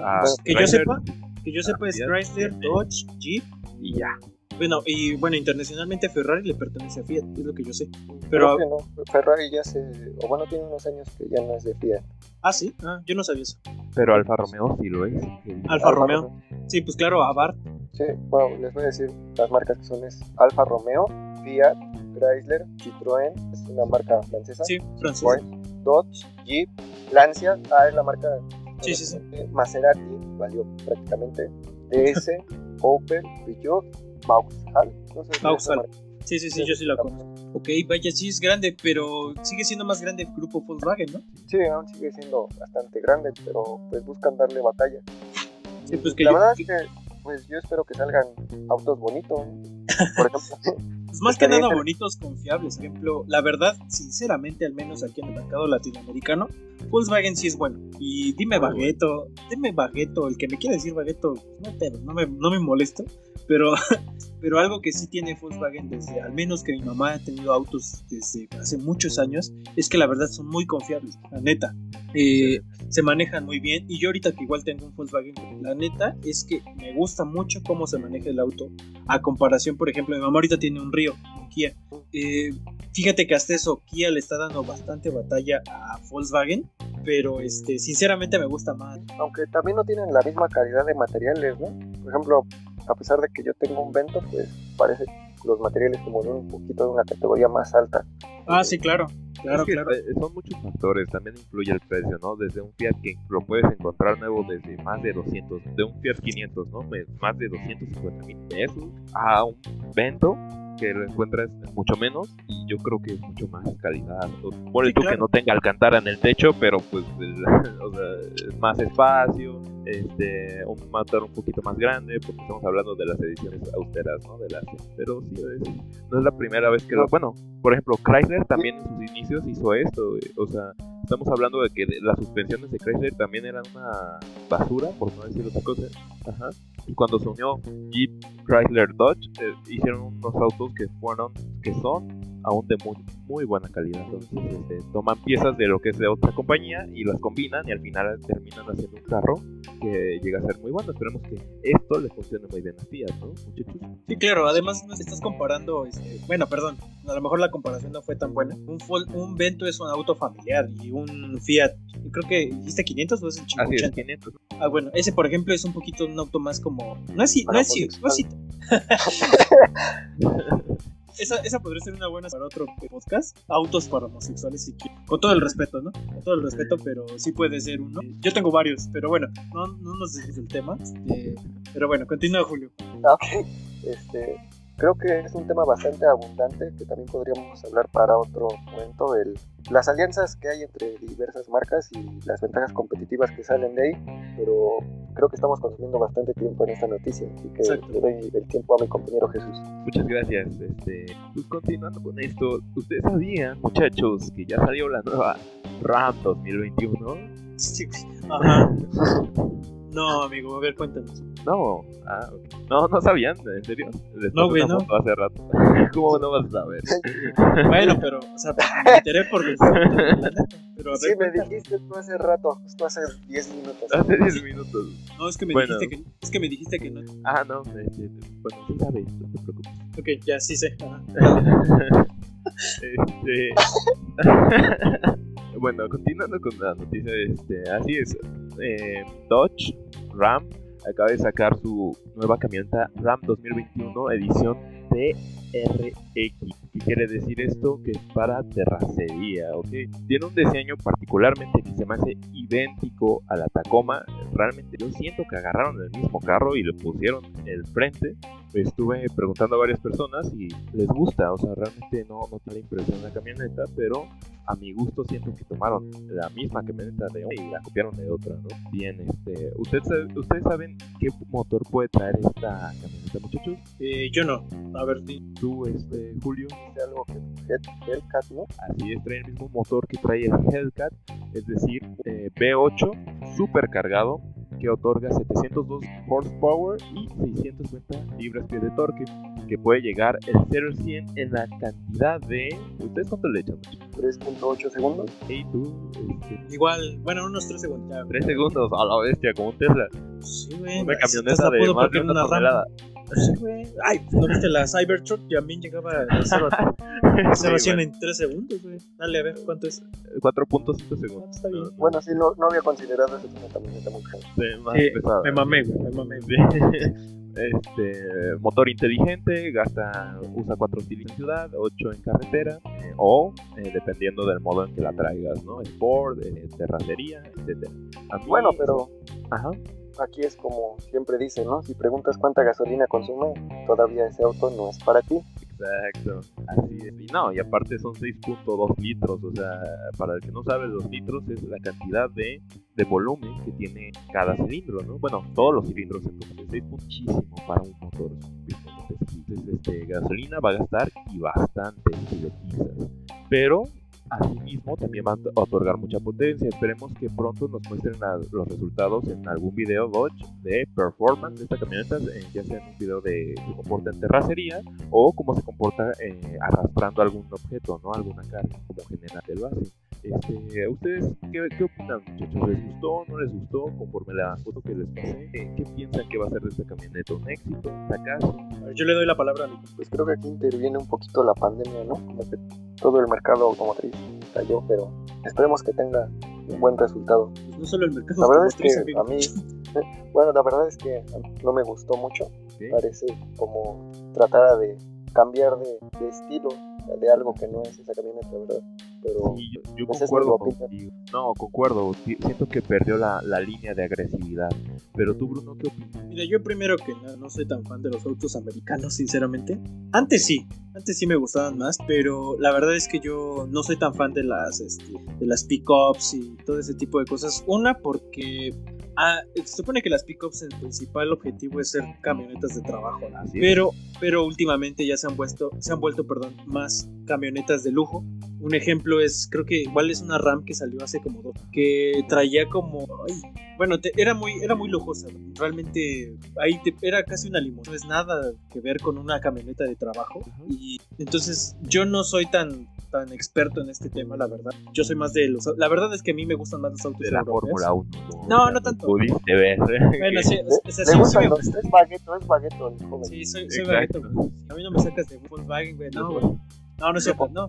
Speaker 3: Ah,
Speaker 1: que yo
Speaker 3: Chrysler.
Speaker 1: sepa, que yo sepa es
Speaker 3: Fiat.
Speaker 1: Chrysler, Dodge, Jeep
Speaker 3: Y ya.
Speaker 1: Bueno, y bueno, internacionalmente Ferrari le pertenece a Fiat, es lo que yo sé.
Speaker 2: Creo
Speaker 1: Pero,
Speaker 2: que no. Ferrari ya se. O bueno, tiene unos años que ya no es de Fiat.
Speaker 1: ah, sí, ah, yo no sabía eso.
Speaker 3: Pero Alfa Romeo sí lo es.
Speaker 1: Alfa Romeo. Sí, pues claro, Abarth.
Speaker 2: Sí, bueno, les voy a decir las marcas que son: es Alfa Romeo, Fiat, Chrysler, Citroën, es una marca francesa.
Speaker 1: Sí, francés.
Speaker 2: Ford, Dodge, Jeep, Lancia, ah, es la marca.
Speaker 1: Sí, sí, sí.
Speaker 2: Maserati, valió prácticamente. DS, Opel, Peugeot, Vauxhall. No sé si marca-
Speaker 1: Sí, sí, sí, yo sí la conozco. Ok, vaya, sí es grande, pero sigue siendo más grande el grupo Volkswagen, ¿no?
Speaker 2: Sí, aún sigue siendo bastante grande, pero pues buscan darle batalla.
Speaker 1: Sí, pues que
Speaker 2: la
Speaker 1: yo-
Speaker 2: verdad es que pues yo espero que salgan autos bonitos. Por ejemplo,
Speaker 1: Pues más que nada bonitos, confiables. Por ejemplo, la verdad, sinceramente, al menos aquí en el mercado latinoamericano, Volkswagen sí es bueno. Y dime Bagueto, dime Bagueto, el que me quiera decir Bagueto, no, pedo, no me, no me molesta. Pero, pero algo que sí tiene Volkswagen desde, al menos que mi mamá ha tenido autos desde hace muchos años, es que la verdad son muy confiables, la neta. Eh, se manejan muy bien y yo ahorita que igual tengo un Volkswagen, la neta es que me gusta mucho cómo se maneja el auto a comparación, por ejemplo, mi mamá ahorita tiene un Río, un Kia. Eh, fíjate que hasta eso Kia le está dando bastante batalla a Volkswagen, pero este, sinceramente me gusta más.
Speaker 2: aunque también no tienen la misma calidad de materiales, ¿no? Por ejemplo, a pesar de que yo tengo un Vento, pues parece los materiales como un poquito de una categoría más alta.
Speaker 1: Ah, sí, claro, claro,
Speaker 3: Es que,
Speaker 1: claro.
Speaker 3: eh, son muchos factores, también influye el precio, ¿no? Desde un Fiat que lo puedes encontrar nuevo desde más de 200, de un Fiat 500, ¿no? Más de 250 mil pesos, a un Vento que lo encuentras mucho menos y yo creo que es mucho más calidad. O- Ponle
Speaker 1: Sí,
Speaker 3: tú
Speaker 1: claro.
Speaker 3: que no tenga alcantara en el techo, pero pues el- o sea, es más espacio, este, un motor un poquito más grande, porque estamos hablando de las ediciones austeras, ¿no? De las, pero sí, no es la primera vez que lo, bueno, por ejemplo, Chrysler también en sus inicios hizo esto, o sea, estamos hablando de que las suspensiones de Chrysler también eran una basura, por no decir otra cosa. Ajá. Y cuando se unió Jeep, Chrysler, Dodge, eh, hicieron unos autos que fueron, que son aún de muy, muy buena calidad. Entonces, este, toman piezas de lo que es de otra compañía y las combinan y al final terminan haciendo un carro que llega a ser muy bueno. Esperemos que esto le funcione muy bien a Fiat, ¿no, muchachos?
Speaker 1: Sí, claro, además no estás comparando, este, bueno, perdón, a lo mejor la comparación no fue tan buena. Un, un Vento es un auto familiar y un Fiat, creo que dijiste 500 o es el
Speaker 3: Así es,
Speaker 1: 580.
Speaker 3: 500.
Speaker 1: Ah, bueno, ese por ejemplo es un poquito un auto más como. No es. No
Speaker 2: Para
Speaker 1: es, no es esa, esa podría ser una buena para otro podcast. Autos para homosexuales, quieres. Con todo el respeto, ¿no? Con todo el respeto, pero sí puede ser uno. Yo tengo varios, pero bueno, no, no nos desvíes del tema. Este, pero bueno, continúa, Julio.
Speaker 2: Ok. Este, creo que es un tema bastante abundante que también podríamos hablar para otro momento. El, las alianzas que hay entre diversas marcas y las ventajas competitivas que salen de ahí, pero creo que estamos consumiendo bastante tiempo en esta noticia, así que
Speaker 1: Exacto.
Speaker 2: le doy el tiempo a mi compañero Jesús.
Speaker 3: Muchas gracias. Este, pues continuando con esto, ¿ustedes sabían, muchachos, que ya salió la nueva RAM 2021?
Speaker 1: Sí, Ajá. No, amigo, a ver, cuéntanos.
Speaker 3: No, ah, ok. no, no sabían, en serio. Les
Speaker 1: No, güey, no.
Speaker 3: hace rato. ¿Cómo no vas a saber?
Speaker 1: Bueno, pero, o sea, me enteré por decir, la neta, Pero a
Speaker 2: Sí,
Speaker 1: ver,
Speaker 2: me
Speaker 1: cuéntanos.
Speaker 2: dijiste tú hace rato, justo hace 10 minutos.
Speaker 3: Hace 10 minutos.
Speaker 1: No, es que me
Speaker 3: Bueno.
Speaker 1: dijiste que es que me dijiste que no.
Speaker 3: Ah, no, este, bueno, sí sabes, no te preocupes.
Speaker 1: Ok, ya sí sé.
Speaker 3: Este... bueno, continuando con la noticia, este, así es. eh, Dodge Ram acaba de sacar su nueva camioneta Ram 2021 edición TRX. ¿Qué quiere decir esto? Que es para terracería. Tiene un diseño particularmente que se me hace idéntico a la Tacoma. Realmente yo siento que agarraron el mismo carro y le pusieron el frente estuve preguntando a varias personas y les gusta, o sea, realmente no, no tiene impresión la camioneta, pero a mi gusto siento que tomaron la misma camioneta de una y la copiaron de otra, ¿no? Bien, este, ¿usted sabe- ¿ustedes saben qué motor puede traer esta camioneta, muchachos?
Speaker 1: Eh, yo no. A ver, di.
Speaker 3: Tú, este, Julio,
Speaker 2: Dice algo que Hell- Hellcat, ¿no?
Speaker 3: así es, trae el mismo motor que trae el Hellcat, es decir, eh, V8 super cargado que otorga 702 horsepower y 650 libras-pie de torque, que puede llegar el 0 al 100 en la cantidad de... ¿Ustedes cuánto le echan?
Speaker 2: 3.8 segundos.
Speaker 3: Y tú, este,
Speaker 1: Igual, bueno, unos tres segundos. Ya,
Speaker 3: 3 segundos a la bestia, como un Tesla.
Speaker 1: Sí, güey.
Speaker 3: Una camioneta de más de una tonelada.
Speaker 1: Sí, güey. Ay, ¿no viste la Cybertruck? También llegaba de 0 a 0 a
Speaker 3: Sí,
Speaker 1: 100
Speaker 3: bueno,
Speaker 1: en 3 segundos, güey. Dale, a ver, ¿cuánto es?
Speaker 3: 4.5 segundos. No, no,
Speaker 2: Bueno, sí, no, no había considerado eso, es una camioneta muy cara.
Speaker 3: sí, más
Speaker 1: Sí,
Speaker 3: pesada.
Speaker 1: Me mamé, güey, me mamé.
Speaker 3: Este motor inteligente, gasta, usa 4 cilindros en ciudad, 8 en carretera, eh, o eh, dependiendo del modo en que la traigas, ¿no? Sport, eh, terracería, mí-
Speaker 2: Bueno, pero
Speaker 3: Ajá.
Speaker 2: Aquí es como siempre dicen, ¿no? Si preguntas cuánta gasolina consume, todavía ese auto no es para ti.
Speaker 3: Exacto, así es. Y no, y aparte son 6.2 litros, o sea, para el que no sabe, los litros es la cantidad de, de volumen que tiene cada cilindro, ¿no? Bueno, todos los cilindros, entonces 6 muchísimo para un motor. Entonces, este, gasolina va a gastar y bastante si pisas. Pero, asimismo, también va a otorgar mucha potencia. Esperemos que pronto nos muestren los resultados en algún video de performance de esta camioneta, ya sea en un video de se comporta en terracería o cómo se comporta eh, arrastrando algún objeto, ¿no? Alguna carga, como generalmente lo hace. Este, ¿Ustedes qué, qué opinan, muchachos? ¿Les gustó? ¿No les gustó? Conforme la foto que les pasé, ¿qué, qué piensan que va a ser de esta camioneta? ¿Un éxito? ¿Un fracaso?
Speaker 1: A ver, Yo le doy la palabra a Nico.
Speaker 2: Pues creo que aquí interviene un poquito la pandemia, ¿no? Como que todo el mercado automotriz cayó, pero esperemos que tenga un buen resultado.
Speaker 1: Pues no solo el mercado
Speaker 2: La verdad es que
Speaker 1: amigo.
Speaker 2: a mí, bueno, la verdad es que mí no me gustó mucho. Parece como tratara de cambiar de, de estilo de algo que no es esa camioneta, ¿verdad? Pero
Speaker 3: Sí, yo, concuerdo contigo. No, concuerdo. Siento que perdió la, la línea de agresividad. Pero tú, Bruno, ¿qué opinas?
Speaker 1: Mira, yo primero que nada no soy tan fan de los autos americanos, sinceramente. Antes sí, antes sí me gustaban más, pero la verdad es que yo no soy tan fan de las, este, de las pickups y todo ese tipo de cosas. Una porque ah, se supone que las pickups el principal objetivo es ser camionetas de trabajo, pero pero últimamente ya se han vuelto, se han vuelto, perdón, más camionetas de lujo. Un ejemplo es, creo que igual es una Ram que salió hace como dos, que traía como, ay, bueno, te- era muy, era muy lujosa. Realmente ahí te- era casi una limón. No es nada que ver con una camioneta de trabajo. Y entonces yo no soy tan, tan experto en este tema, la verdad. Yo soy más de los, la verdad es que a mí me gustan más los autos
Speaker 3: De la. Fórmula 1.
Speaker 1: No, no tanto.
Speaker 3: Pudiste ver.
Speaker 1: Bueno, sí,
Speaker 2: le,
Speaker 1: sí,
Speaker 2: le
Speaker 1: sí
Speaker 2: gustan
Speaker 1: me
Speaker 2: los
Speaker 1: gusta.
Speaker 2: es bagueto, es bagueto.
Speaker 1: Sí, soy, soy bagueto. A mí no me sacas de Volkswagen, güey. No, güey. No, no es cierto, no.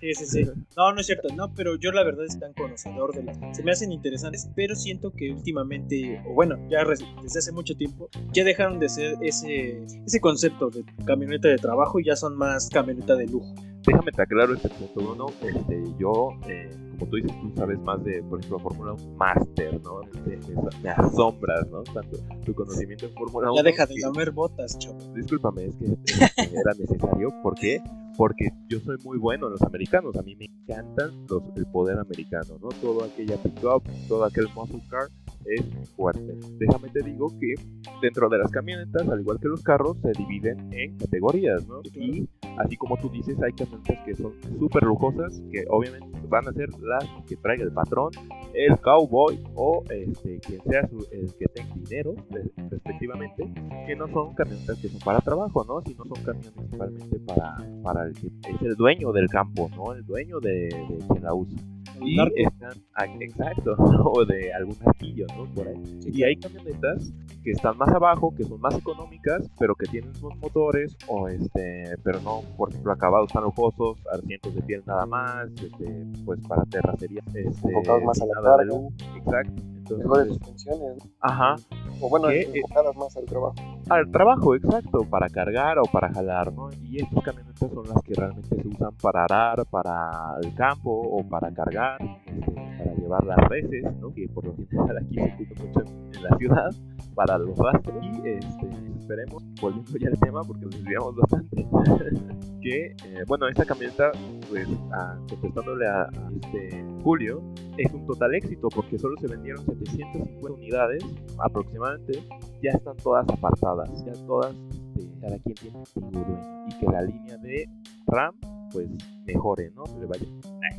Speaker 1: Sí, sí, sí. No, no es cierto, no, pero yo la verdad es tan conocedor de las. Se me hacen interesantes, pero siento que últimamente, o bueno, ya desde hace mucho tiempo, ya dejaron de ser ese, ese concepto de camioneta de trabajo y ya son más camioneta de lujo.
Speaker 3: Déjame te aclaro este punto, Bruno. Este, yo, eh, como tú dices, tú sabes más de, por ejemplo, Fórmula 1 Master, ¿no? Este, me- me asombras, ¿no? Tanto tu conocimiento en Fórmula 1.
Speaker 1: Ya deja de
Speaker 3: que-
Speaker 1: lamer botas, chavo.
Speaker 3: Discúlpame, es que era necesario. ¿Por qué? Porque yo soy muy bueno en los americanos. A mí me encantan los, el poder americano, ¿no? Todo aquella pickup, todo aquel muscle car es fuerte. Déjame te digo que dentro de las camionetas, al igual que los carros, se dividen en categorías, ¿no? Y Así como tú dices, hay camionetas que son súper lujosas, que obviamente van a ser las que traiga el patrón, el cowboy o este, quien sea el que tenga dinero, respectivamente, que no son camionetas que son para trabajo, ¿no? Sino son camiones principalmente para, para el que es el dueño del campo, ¿no? El dueño de, de quien la usa y están exacto o de algún arquillo no por ahí. Y hay camionetas que están más abajo que son más económicas pero que tienen sus motores o este pero no por ejemplo acabados tan lujosos asientos de piel nada más este, pues para terracería este,
Speaker 2: más a la carga.
Speaker 3: exacto
Speaker 2: mejores funciones
Speaker 3: ajá.
Speaker 2: O bueno enfocadas más al trabajo.
Speaker 3: al trabajo exacto para cargar o para jalar no y estas camionetas son las que realmente se usan para arar para el campo o para cargar este, para llevar las reses no que por lo general aquí se ocupa mucho en la ciudad para los rastros y este, esperemos volviendo ya al tema porque nos desviamos bastante que eh, bueno esta camioneta pues contestándole a, este Julio es un total éxito porque solo se vendieron 750 unidades aproximadamente ya están todas apartadas ya todas este, cada quien tiene su dueño y que la línea de RAM pues mejore no le vaya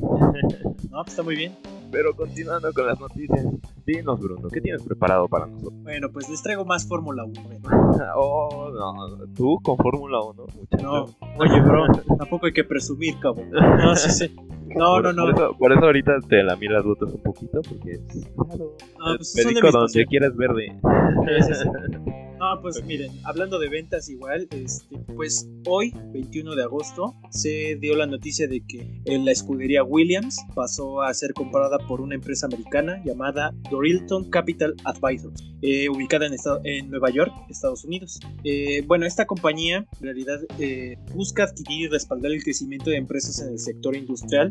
Speaker 1: no pues está muy bien
Speaker 3: pero continuando con las noticias, dinos Bruno, ¿qué tienes preparado para nosotros?
Speaker 1: Bueno, pues les traigo más Fórmula 1.
Speaker 3: oh, no, tú con Fórmula 1, muchacho.
Speaker 1: No, oye, bro, tampoco hay que presumir, cabrón. No, sí, sí. No, no, no.
Speaker 3: Por eso, ahorita te la miras rutas un poquito, porque es claro. No, pues donde quieras verde. Sí, sí,
Speaker 1: no, pues miren, hablando de ventas igual, este, pues hoy, 21 de agosto, se dio la noticia de que la escudería Williams pasó a ser comprada por una empresa americana llamada Dorilton Capital Advisors, eh, ubicada en, en, Nueva York, Estados Unidos. Eh, bueno, esta compañía en realidad eh, busca adquirir y respaldar el crecimiento de empresas en el sector industrial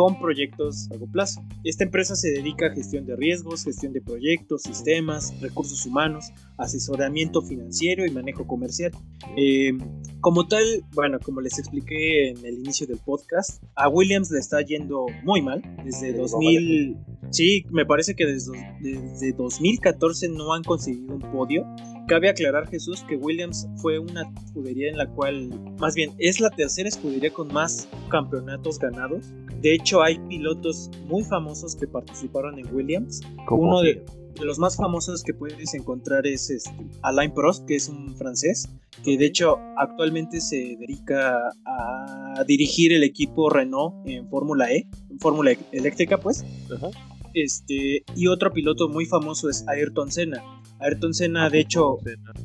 Speaker 1: con proyectos a largo plazo. Esta empresa se dedica a gestión de riesgos, gestión de proyectos, sistemas, recursos humanos, asesoramiento financiero y manejo comercial. Eh, como tal, bueno, como les expliqué en el inicio del podcast, a Williams le está yendo muy mal. Desde 2000, sí, me parece que desde, desde 2014 no han conseguido un podio. Cabe aclarar, Jesús, que Williams fue una escudería en la cual, más bien, es la tercera escudería con más campeonatos ganados. De hecho, hay pilotos muy famosos que participaron en Williams. Uno de, los más famosos que puedes encontrar es este, Alain Prost, que es un francés, que de hecho actualmente se dedica a dirigir el equipo Renault en Fórmula E, en Fórmula eléctrica, pues. Este, y otro piloto muy famoso es Ayrton Senna, Ayrton Senna, de hecho,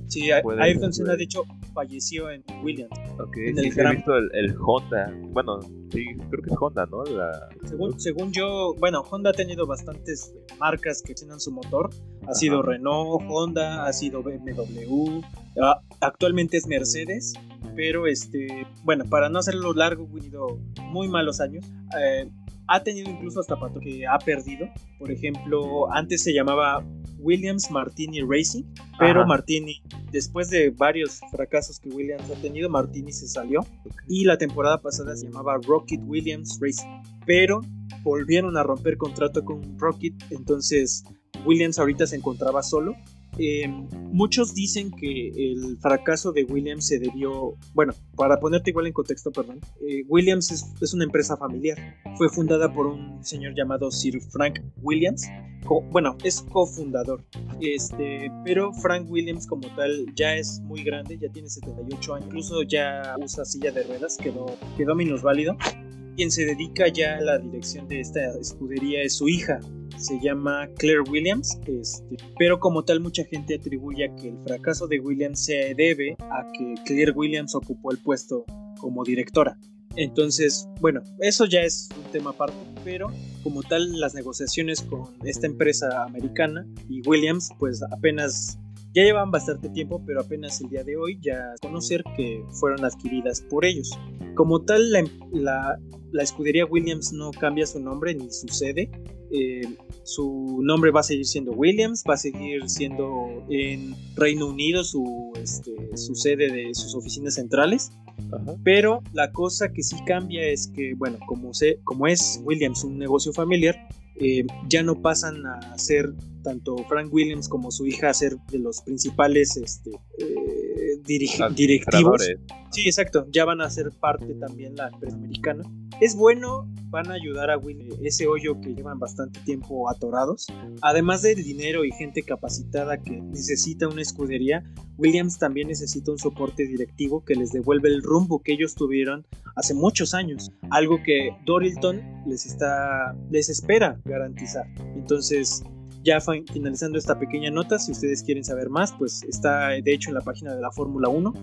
Speaker 1: sí, Ayrton Senna, de hecho, falleció en Williams.
Speaker 3: Ok, en sí, el he visto el, Honda. Bueno, sí, creo que es Honda, ¿no?
Speaker 1: Según, yo, bueno, Honda ha tenido bastantes marcas que tienen su motor. Ha sido Renault, Honda, ha sido BMW. Actualmente es Mercedes. Pero, este, bueno, para no hacerlo largo, ha tenido muy malos años. Eh, ha tenido incluso hasta pato que ha perdido. Por ejemplo, antes se llamaba Williams Martini Racing, pero Martini, después de varios fracasos que Williams ha tenido, Martini se salió. Y la temporada pasada se llamaba Rocket Williams Racing, pero volvieron a romper contrato con Rocket, entonces Williams ahorita se encontraba solo eh, muchos dicen que el fracaso de Williams se debió, bueno, para ponerte igual en contexto, perdón, eh, Williams es, una empresa familiar. Fue fundada por un señor llamado Sir Frank Williams. bueno, es cofundador. Este, pero Frank Williams como tal ya es muy grande, ya tiene 78 años, incluso ya usa silla de ruedas, quedó, quedó minusválido. Quien se dedica ya a la dirección de esta escudería es su hija, se llama Claire Williams, este, pero como tal mucha gente atribuye a que el fracaso de Williams se debe a que Claire Williams ocupó el puesto como directora. Entonces, bueno, eso ya es un tema aparte, pero como tal las negociaciones con esta empresa americana y Williams pues apenas ya llevan bastante tiempo, pero apenas el día de hoy ya conocer que fueron adquiridas por ellos. Como tal, la, la escudería Williams no cambia su nombre ni su sede, eh, su nombre va a seguir siendo Williams, va a seguir siendo en Reino Unido su, este, su sede de sus oficinas centrales. Pero la cosa que sí cambia es que, bueno, como, se, como es Williams un negocio familiar, eh, ya no pasan a ser tanto Frank Williams como su hija a ser de los principales este, eh, directivos. Sí, exacto. Ya van a ser parte también la empresa americana. Es bueno, van a ayudar a Will ese hoyo que llevan bastante tiempo atorados. Además de dinero y gente capacitada que necesita una escudería, Williams también necesita un soporte directivo que les devuelve el rumbo que ellos tuvieron hace muchos años. Algo que Dorilton les está les espera garantizar. Entonces, ya finalizando esta pequeña nota, si ustedes quieren saber más, pues está de hecho en la página de la Fórmula 1.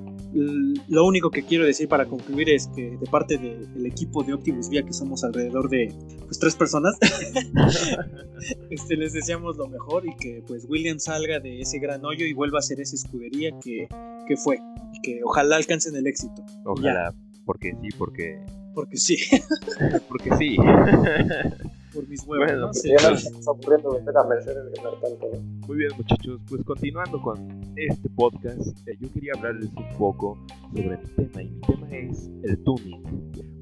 Speaker 1: Lo único que quiero decir para concluir es que de parte del equipo de Optimus Vía, que somos alrededor de pues, tres personas, este, les deseamos lo mejor y que pues William salga de ese gran hoyo y vuelva a ser esa escudería que, que fue. Y que ojalá alcancen el éxito.
Speaker 3: Ojalá, porque sí, porque...
Speaker 1: Porque sí.
Speaker 3: porque sí
Speaker 1: por mis huevos. Bueno, pues
Speaker 3: Muy bien, muchachos, pues continuando con este podcast, eh, yo quería hablarles un poco sobre mi tema, y mi tema es el tuning.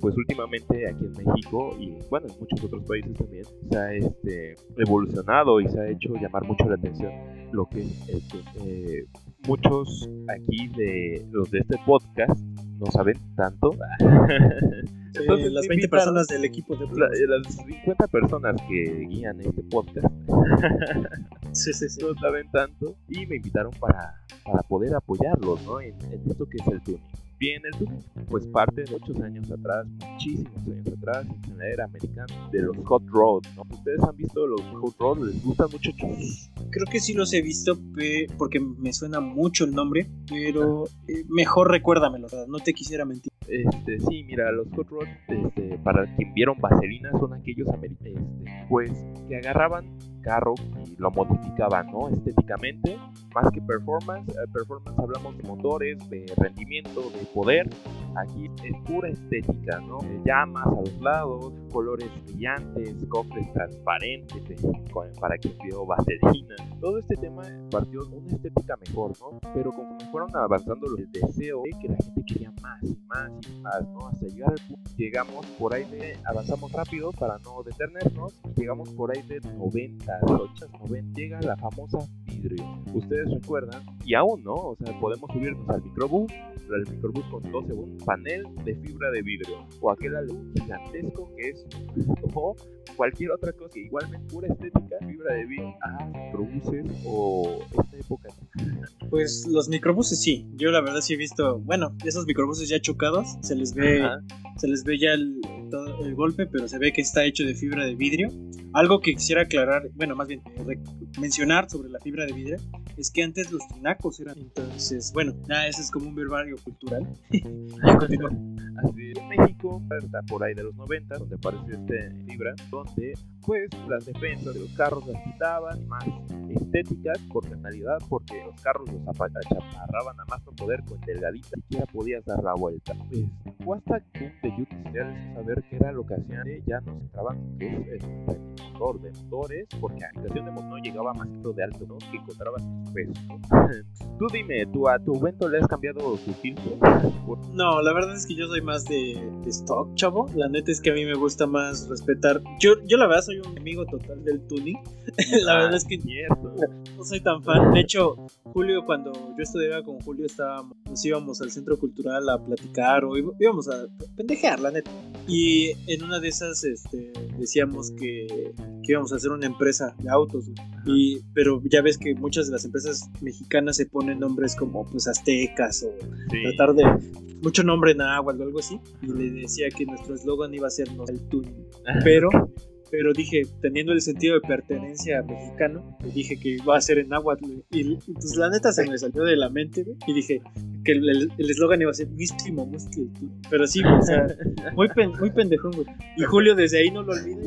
Speaker 3: Pues últimamente aquí en México y bueno, en muchos otros países también se ha este, evolucionado y se ha hecho llamar mucho la atención lo que es eh, muchos aquí de los de este podcast no saben tanto.
Speaker 1: Entonces, las 20 personas del equipo de
Speaker 3: Las 50 personas que guían este podcast
Speaker 1: sí, sí, sí.
Speaker 3: no saben tanto y me invitaron para, para poder apoyarlos ¿no? en, en esto que es el tuning bien el pues parte de muchos años atrás, muchísimos años atrás, en la era americana, de los hot rods. ¿Ustedes han visto los hot rods? ¿Les gustan mucho?
Speaker 1: Creo que sí los he visto porque me suena mucho el nombre, pero eh, mejor recuérdamelo, no te quisiera mentir.
Speaker 3: Este, sí, mira, los hot rods, este, para quien vieron vaselina, son aquellos este, pues, que agarraban carro y lo modificaban, ¿no? Estéticamente, más que performance. Eh, performance hablamos de motores, de rendimiento, de poder. Aquí es pura estética, ¿no? Llamas a los lados, colores brillantes, cofres transparentes para que vio vaselina. Todo este tema partió una estética mejor, ¿no? Pero conforme fueron avanzando el deseo de que la gente quería más y más y más, ¿no? Hasta llegar al punto, llegamos por ahí de, avanzamos rápido para no detenernos, llegamos por ahí de 90, 80, 90, llega la famosa vidrio. Ustedes recuerdan, y aún no, o sea, podemos subirnos al microbús, el microbús con 12, un panel de fibra de vidrio, o aquel gigantesco que es, cualquier otra cosa, igualmente pura estética, fibra de vidrio, ah, microbuses o esta época.
Speaker 1: Pues los microbuses sí, yo la verdad sí he visto, bueno, esos microbuses ya chocados, se les ve, se les ve ya el, el golpe, pero se ve que está hecho de fibra de vidrio. Algo que quisiera aclarar, bueno, más bien mencionar sobre la fibra de vidrio, es que antes los tinacos eran. Entonces, bueno, ya ese es como un verbario cultural.
Speaker 3: Así en México, por ahí de los 90, donde aparece este fibra, donde pues las defensas de los carros las quitaban, más estéticas por finalidad, porque los carros los agarraban a más no poder con delgadita, ni siquiera podías dar la vuelta. Pues, fue hasta que de YouTube saber qué era lo que hacían, ya nos entraban que es el motor de motores, porque la habitación de motor no llegaba más de alto, ¿no? Que encontraban peso. Tú dime, ¿tú a tu vento le has cambiado su filtro?
Speaker 1: No, la verdad es que yo soy más de, stock, chavo. La neta es que a mí me gusta más respetar. Yo, yo la verdad soy un amigo total del tuning. la verdad es que no soy tan fan. De hecho, Julio, cuando yo estudiaba con Julio, estábamos, nos íbamos al centro cultural a platicar o íbamos a pendejear, la neta. Y en una de esas este, decíamos que, que íbamos a hacer una empresa de autos. Y, pero ya ves que muchas de las empresas mexicanas se ponen nombres como pues aztecas o tratar de mucho nombre en agua o algo así. Y le decía que nuestro eslogan iba a ser el tuning. Pero pero dije, teniendo el sentido de pertenencia mexicano, dije que iba a ser en náhuatl. Y pues la neta se me salió de la mente, y dije que el eslogan iba a ser Místimo, Pero sí, o sea, muy, muy pendejón, güey. Y Julio desde ahí no lo olvida.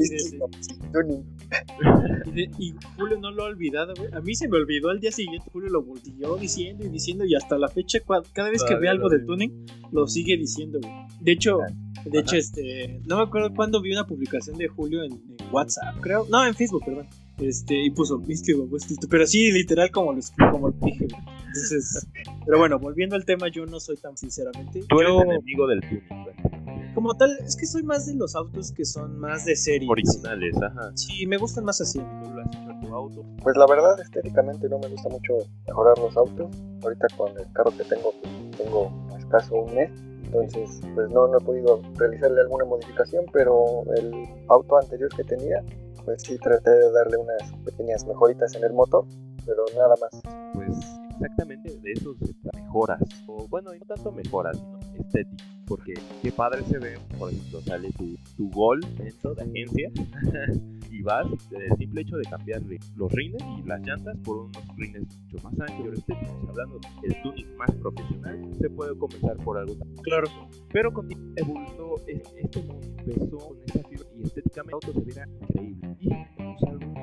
Speaker 1: Y, Julio no lo ha olvidado, güey. A mí se me olvidó al día siguiente. Julio lo volvió diciendo y diciendo, y hasta la fecha, cada vez que ve algo de tuning, lo sigue diciendo, güey. De hecho, de hecho, este, no me acuerdo cuándo vi una publicación de Julio en, WhatsApp, creo. No, en Facebook, perdón. Este, y puso místico, pero sí, literal como lo, como lo dije. Entonces, pero bueno, volviendo al tema, yo no soy tan sinceramente.
Speaker 3: Tú eres enemigo del tuning,
Speaker 1: Como tal, es que soy más de los autos que son más de serie.
Speaker 3: Originales, ajá.
Speaker 1: Sí, me gustan más así.
Speaker 3: Tú lo has hecho auto?
Speaker 2: Pues la verdad, estéticamente no me gusta mucho mejorar los autos. Ahorita con el carro que tengo, pues, tengo escaso un mes. Entonces, pues no, no he podido realizarle alguna modificación, pero el auto anterior que tenía, pues sí traté de darle unas pequeñas mejoritas en el motor, pero nada más.
Speaker 3: Pues exactamente de esos mejoras, o bueno, no tanto mejoras, sino estética, porque qué padre se ve, por ejemplo, sale tu, tu gol dentro de agencia y vas del simple hecho de cambiar los rines y las llantas por unos rines mucho más anchos, estéticos, hablando del tuning más profesional, se puede comenzar por algo tan
Speaker 1: Claro.
Speaker 3: pero con evolucionó este mundo empezó con esa fibra y estéticamente el auto se viera increíble y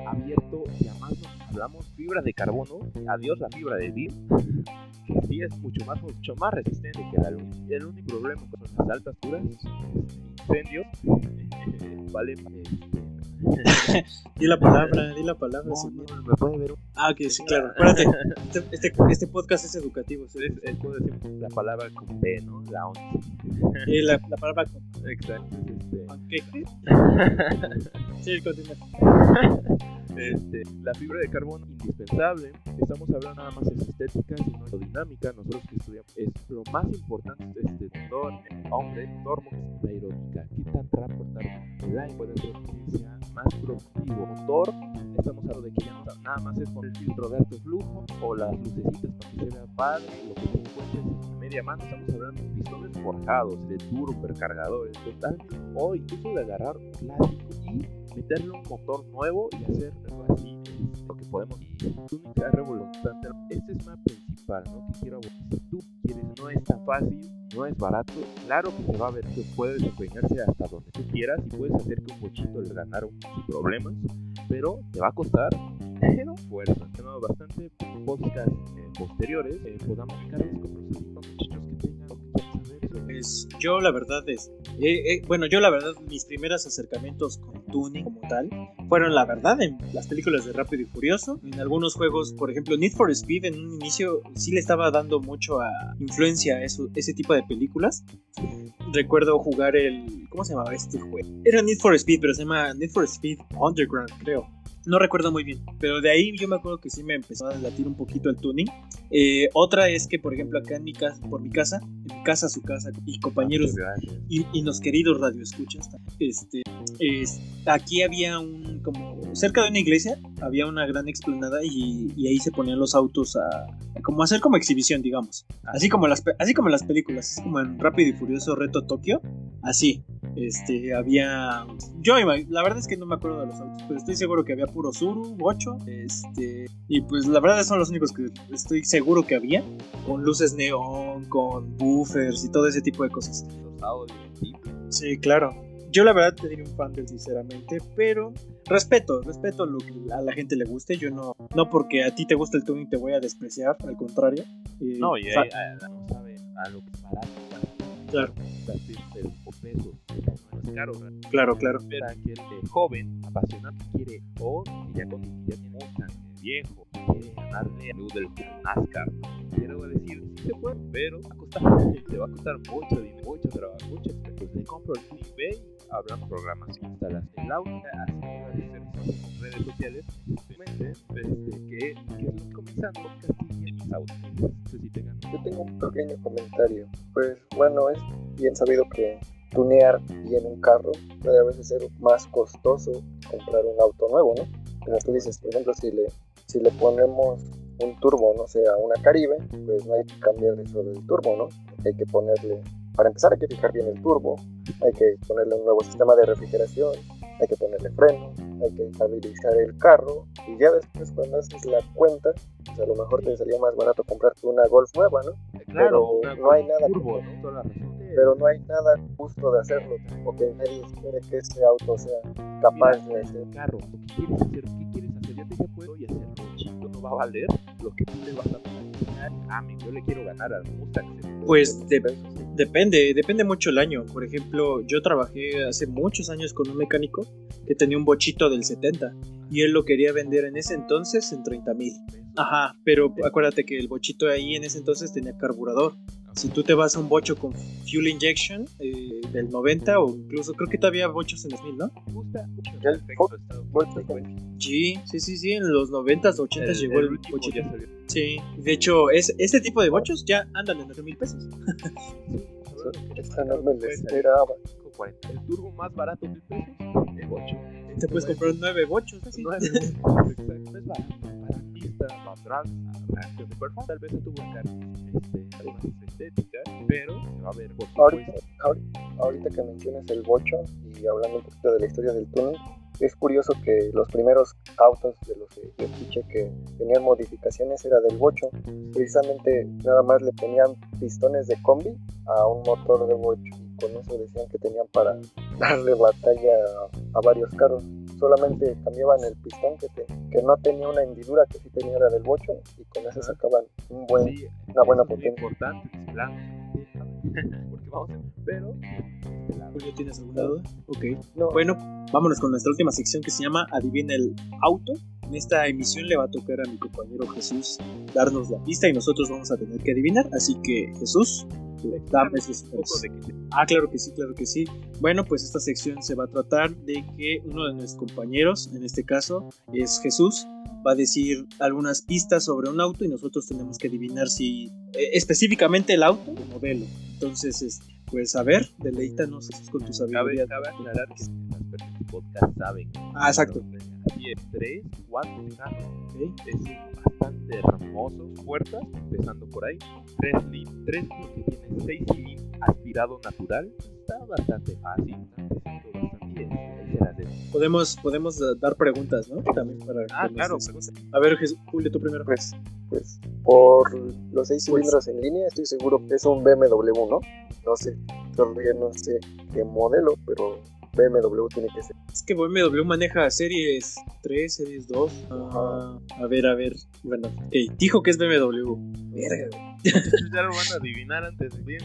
Speaker 3: abierto y hablamos fibra de carbono adiós la fibra de vidrio que sí es mucho más mucho más resistente que el aluminio el único problema con las altas alturas incendios vale este,
Speaker 1: Di la palabra, di la palabra.
Speaker 3: no,
Speaker 1: sí.
Speaker 3: no, me puede ver
Speaker 1: Ah, ok, sí, claro. Acuérdate, este, este, este podcast es educativo. ¿sí?
Speaker 3: es, es, la palabra con P, ¿no? La once.
Speaker 1: Y la, la palabra con
Speaker 3: Exacto. Este,
Speaker 1: panqueque. Sí, continúa.
Speaker 3: Este, la fibra de carbono indispensable. Estamos hablando nada más de estética, sino de dinámica. Nosotros que estudiamos es lo más importante este todo hombre, tormo, es la aerónica. ¿Qué tan hacer que sea más productivo? Motor, estamos hablando de que ya no nada más es con el filtro de alto flujo o las lucecitas para que se vea padre, lo que se encuentre en media mano. Estamos hablando de pistones forjados, de turbo, supercargadores, totalmente. Hoy, eso de agarrar un clásico y meterle un motor nuevo y hacer así es lo que podemos y única revolucionante este es más principal ¿no? que quiero abordar. si tú quieres no es tan fácil no es barato claro que se va a ver que puede desempeñarse hasta donde tú quieras y puedes hacer que un bochito le ganara sin problemas pero te va a costar pero fuerza tenemos bastante podcast eh, posteriores eh, podamos con procedimientos muchachos que tengan
Speaker 1: Pues yo la verdad es, eh, eh, bueno, yo la verdad mis primeros acercamientos con tuning como tal fueron la verdad en las películas de Rápido y Furioso, en algunos juegos, por ejemplo Need for Speed en un inicio sí le estaba dando mucho a influencia a eso, ese tipo de películas. Recuerdo jugar el, ¿cómo se llamaba este juego? Era Need for Speed, pero se llama Need for Speed Underground, creo. No recuerdo muy bien, pero de ahí yo me acuerdo que sí me empezó a latir un poquito el tuning. Eh, otra es que, por ejemplo, acá en mi casa, por mi casa, en mi casa, su casa y compañeros y, y los queridos radioescuchas, este, es- aquí había un, como cerca de una iglesia, había una gran explanada y, y ahí se ponían los autos a, a como hacer como exhibición, digamos. Así como las, así como las películas, así como en Rápido y Furioso Reto Tokio, así. Este, había. Yo, la verdad es que no me acuerdo de los autos, pero estoy seguro que había puro Zuru, 8. Este, y pues la verdad son los únicos que estoy seguro que había, con luces neón, con buffers y todo ese tipo de cosas.
Speaker 3: los. Sí,
Speaker 1: claro. Yo la verdad te diría un fan del sinceramente, pero respeto, respeto lo que a la gente le guste. Yo no, no porque a ti te gusta el tuning te voy a despreciar, al contrario. Eh,
Speaker 3: No, y ah, no sabe a lo que es barato.
Speaker 1: Claro.
Speaker 3: Invertir pero por pesos, no es caro. ¿verdad?
Speaker 1: claro, claro.
Speaker 3: Ver a aquel eh, joven apasionado quiere o ya con ya tiene viejo, quiere ganarle a luz del NASCAR. Quiero decir, sí se puede, pero va a costar, te va a costar mucho dinero, mucho trabajo, mucho le compro el eBay, hablamos programación, instalación del auto, así en redes sociales, este, que, que comenzando casi en mis autos.
Speaker 2: Yo tengo un pequeño comentario. Pues bueno, es bien sabido que tunear bien un carro puede a veces ser más costoso comprar un auto nuevo, ¿no? Como tú dices, por ejemplo, si le, si le ponemos un turbo, no sé, a una Caribe, pues no hay que cambiarle solo el turbo, ¿no? Hay que ponerle, para empezar hay que fijar bien el turbo, hay que ponerle un nuevo sistema de refrigeración, hay que ponerle frenos, hay que estabilizar el carro y ya después cuando haces la cuenta, pues a lo mejor te salía más barato comprarte una Golf nueva, ¿no?
Speaker 3: Claro,
Speaker 2: Pero no hay nada
Speaker 3: turbo,
Speaker 2: como-
Speaker 3: ¿no?
Speaker 2: Pero no hay nada justo de hacerlo, o que nadie espere que ese auto sea capaz de hacer.
Speaker 3: carro, ¿qué quieres hacer? ¿Qué quieres hacer? Ya te dije, puedo y hacerlo chico, no va a valer lo que tú le vas a pagar. Ah, me- yo le quiero ganar al Mustang.
Speaker 1: Pues de- depende, depende mucho el año. Por ejemplo, yo trabajé hace muchos años con un mecánico que tenía un bochito del 70 y él lo quería vender en ese entonces en 30 mil. Ajá, pero acuérdate que el bochito ahí en ese entonces tenía carburador. Si tú te vas a un bocho con fuel injection eh, del 90 o incluso creo que todavía bochos en 2000, ¿no?
Speaker 3: Me gusta mucho
Speaker 2: El
Speaker 3: el efecto
Speaker 2: bocho
Speaker 3: güey.
Speaker 1: Sí, sí, sí, sí, en los 90s, 80s llegó el,
Speaker 3: último
Speaker 1: bocho.
Speaker 3: ya salió.
Speaker 1: Sí, de hecho, es, este tipo de bochos ya andan en 8 mil pesos.
Speaker 2: Esta no me la esperaba.
Speaker 3: El turbo más barato mil pesos, el 8.
Speaker 1: Te puedes comprar 9 bochos, así.
Speaker 3: No es, exacto, es barato, de performance, tal vez tuvo este, estéticas, pero se va a ver por
Speaker 2: Ahorita, ahorita, ahorita que mencionas el bocho y hablando un poquito de la historia del túnel, es curioso que los primeros autos de los que yo escuché que tenían modificaciones era del bocho. Precisamente nada más le ponían pistones de combi a un motor de bocho y con eso decían que tenían para darle batalla a, a varios carros. Solamente cambiaban el pistón que, te- que no tenía una hendidura que sí tenía era del bocho y con eso sacaban un buen
Speaker 3: Sí,
Speaker 2: una buena potencia.
Speaker 3: importante, la porque vamos a pero la-
Speaker 1: Julio, ¿tienes alguna duda? Ok.
Speaker 2: no,
Speaker 1: Bueno, vámonos con nuestra última sección que se llama Adivina el auto. En esta emisión le va a tocar a mi compañero Jesús darnos la pista y nosotros vamos a tener que adivinar. Así que, Jesús, dame
Speaker 3: poco de
Speaker 1: Ah, claro que sí, claro que sí. Bueno, pues esta sección se va a tratar de que uno de nuestros compañeros, en este caso es Jesús, va a decir algunas pistas sobre un auto y nosotros tenemos que adivinar si eh, específicamente el auto o modelo. Entonces, este, pues a ver, deleítanos con tu
Speaker 3: cabe,
Speaker 1: sabiduría.
Speaker 3: cabe aclarar que podcast saben
Speaker 1: Ah, exacto.
Speaker 3: así es, tres, cuatro carros
Speaker 1: Ok.
Speaker 3: es bastante hermosos, puertas, empezando por ahí, tres lin, tres que tiene seis cilindros aspirado natural, está bastante fácil, bastante bien.
Speaker 1: Podemos, podemos eh, dar preguntas, ¿no? También para
Speaker 3: Ah, claro, pregunta.
Speaker 1: A ver, Jesús, Julio, tú primero.
Speaker 2: pues, pues por los seis
Speaker 1: Pues-
Speaker 2: cilindros en línea estoy seguro que es un BMW, ¿no? No sé, todavía no sé qué modelo, pero BMW tiene que ser.
Speaker 1: Es que BMW maneja series 3, series 2. Ah, a ver, a ver. Bueno, ok, dijo que es BMW. Verga, güey.
Speaker 3: ya lo van a adivinar antes de bien.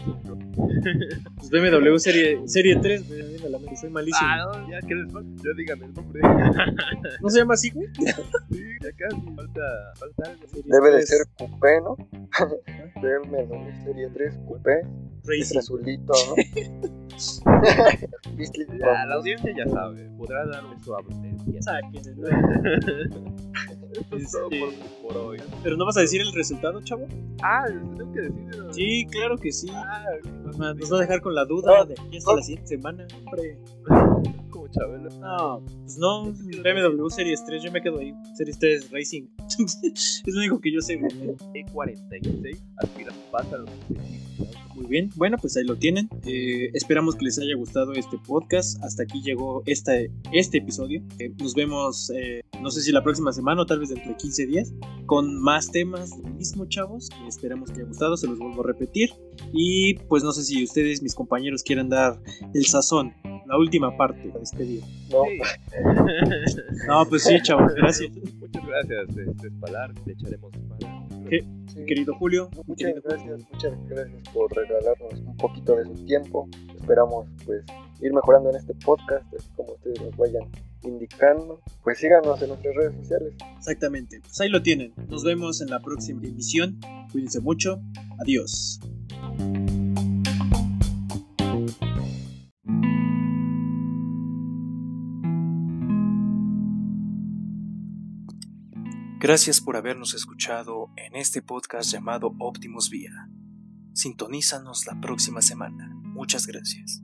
Speaker 1: Pues BMW serie, serie 3, me viene a la mente, soy malísimo.
Speaker 3: Ah, no, ya que les falta, ya digan el nombre.
Speaker 1: ¿No se llama así, güey?
Speaker 3: sí, ya casi, falta, falta algo.
Speaker 1: Serie
Speaker 2: Debe de
Speaker 1: 3,
Speaker 2: ser coupé, ¿no? BMW Serie 3 coupé, es
Speaker 1: Racing.
Speaker 2: azulito, ¿no?
Speaker 3: Ya, la audiencia ya sabe, podrá dar un suave.
Speaker 1: Sáquense, ¿no?
Speaker 3: Esto es todo por, por hoy.
Speaker 1: Pero no vas a decir el resultado, chavo.
Speaker 3: Ah, tengo que decirlo.
Speaker 1: Sí, claro que sí.
Speaker 3: Ah,
Speaker 1: Nos nos va a dejar con la duda de aquí hasta la siguiente semana, hombre.
Speaker 3: como Chabelo.
Speaker 1: No, pues no, BMW Series 3, yo me quedo ahí. Series 3 Racing. es lo único que yo sé, güey.
Speaker 3: E46 aspira pasa los
Speaker 1: Muy bien, bueno, pues ahí lo tienen. Eh, esperamos que les haya gustado este podcast. Hasta aquí llegó este, este episodio. Eh, nos vemos, eh, no sé si la próxima semana o tal vez dentro de 15 días, con más temas del mismo, chavos. Esperamos que haya gustado, se los vuelvo a repetir. Y pues no sé si ustedes, mis compañeros, quieran dar el sazón, la última parte, la despedida.
Speaker 2: No,
Speaker 1: No, pues sí, chavos, gracias.
Speaker 3: Muchas gracias, este es Palar, le echaremos para.
Speaker 1: ¿Qué?
Speaker 2: sí.
Speaker 1: Querido Julio,
Speaker 2: Muchas
Speaker 1: querido
Speaker 2: gracias, muchas gracias por regalarnos un poquito de su tiempo. Esperamos pues ir mejorando en este podcast, así como ustedes nos vayan indicando. Pues síganos en nuestras redes sociales.
Speaker 1: Exactamente, pues ahí lo tienen. Nos vemos en la próxima emisión. Cuídense mucho. Adiós. Gracias por habernos escuchado en este podcast llamado Optimus Vía. Sintonízanos la próxima semana. Muchas gracias.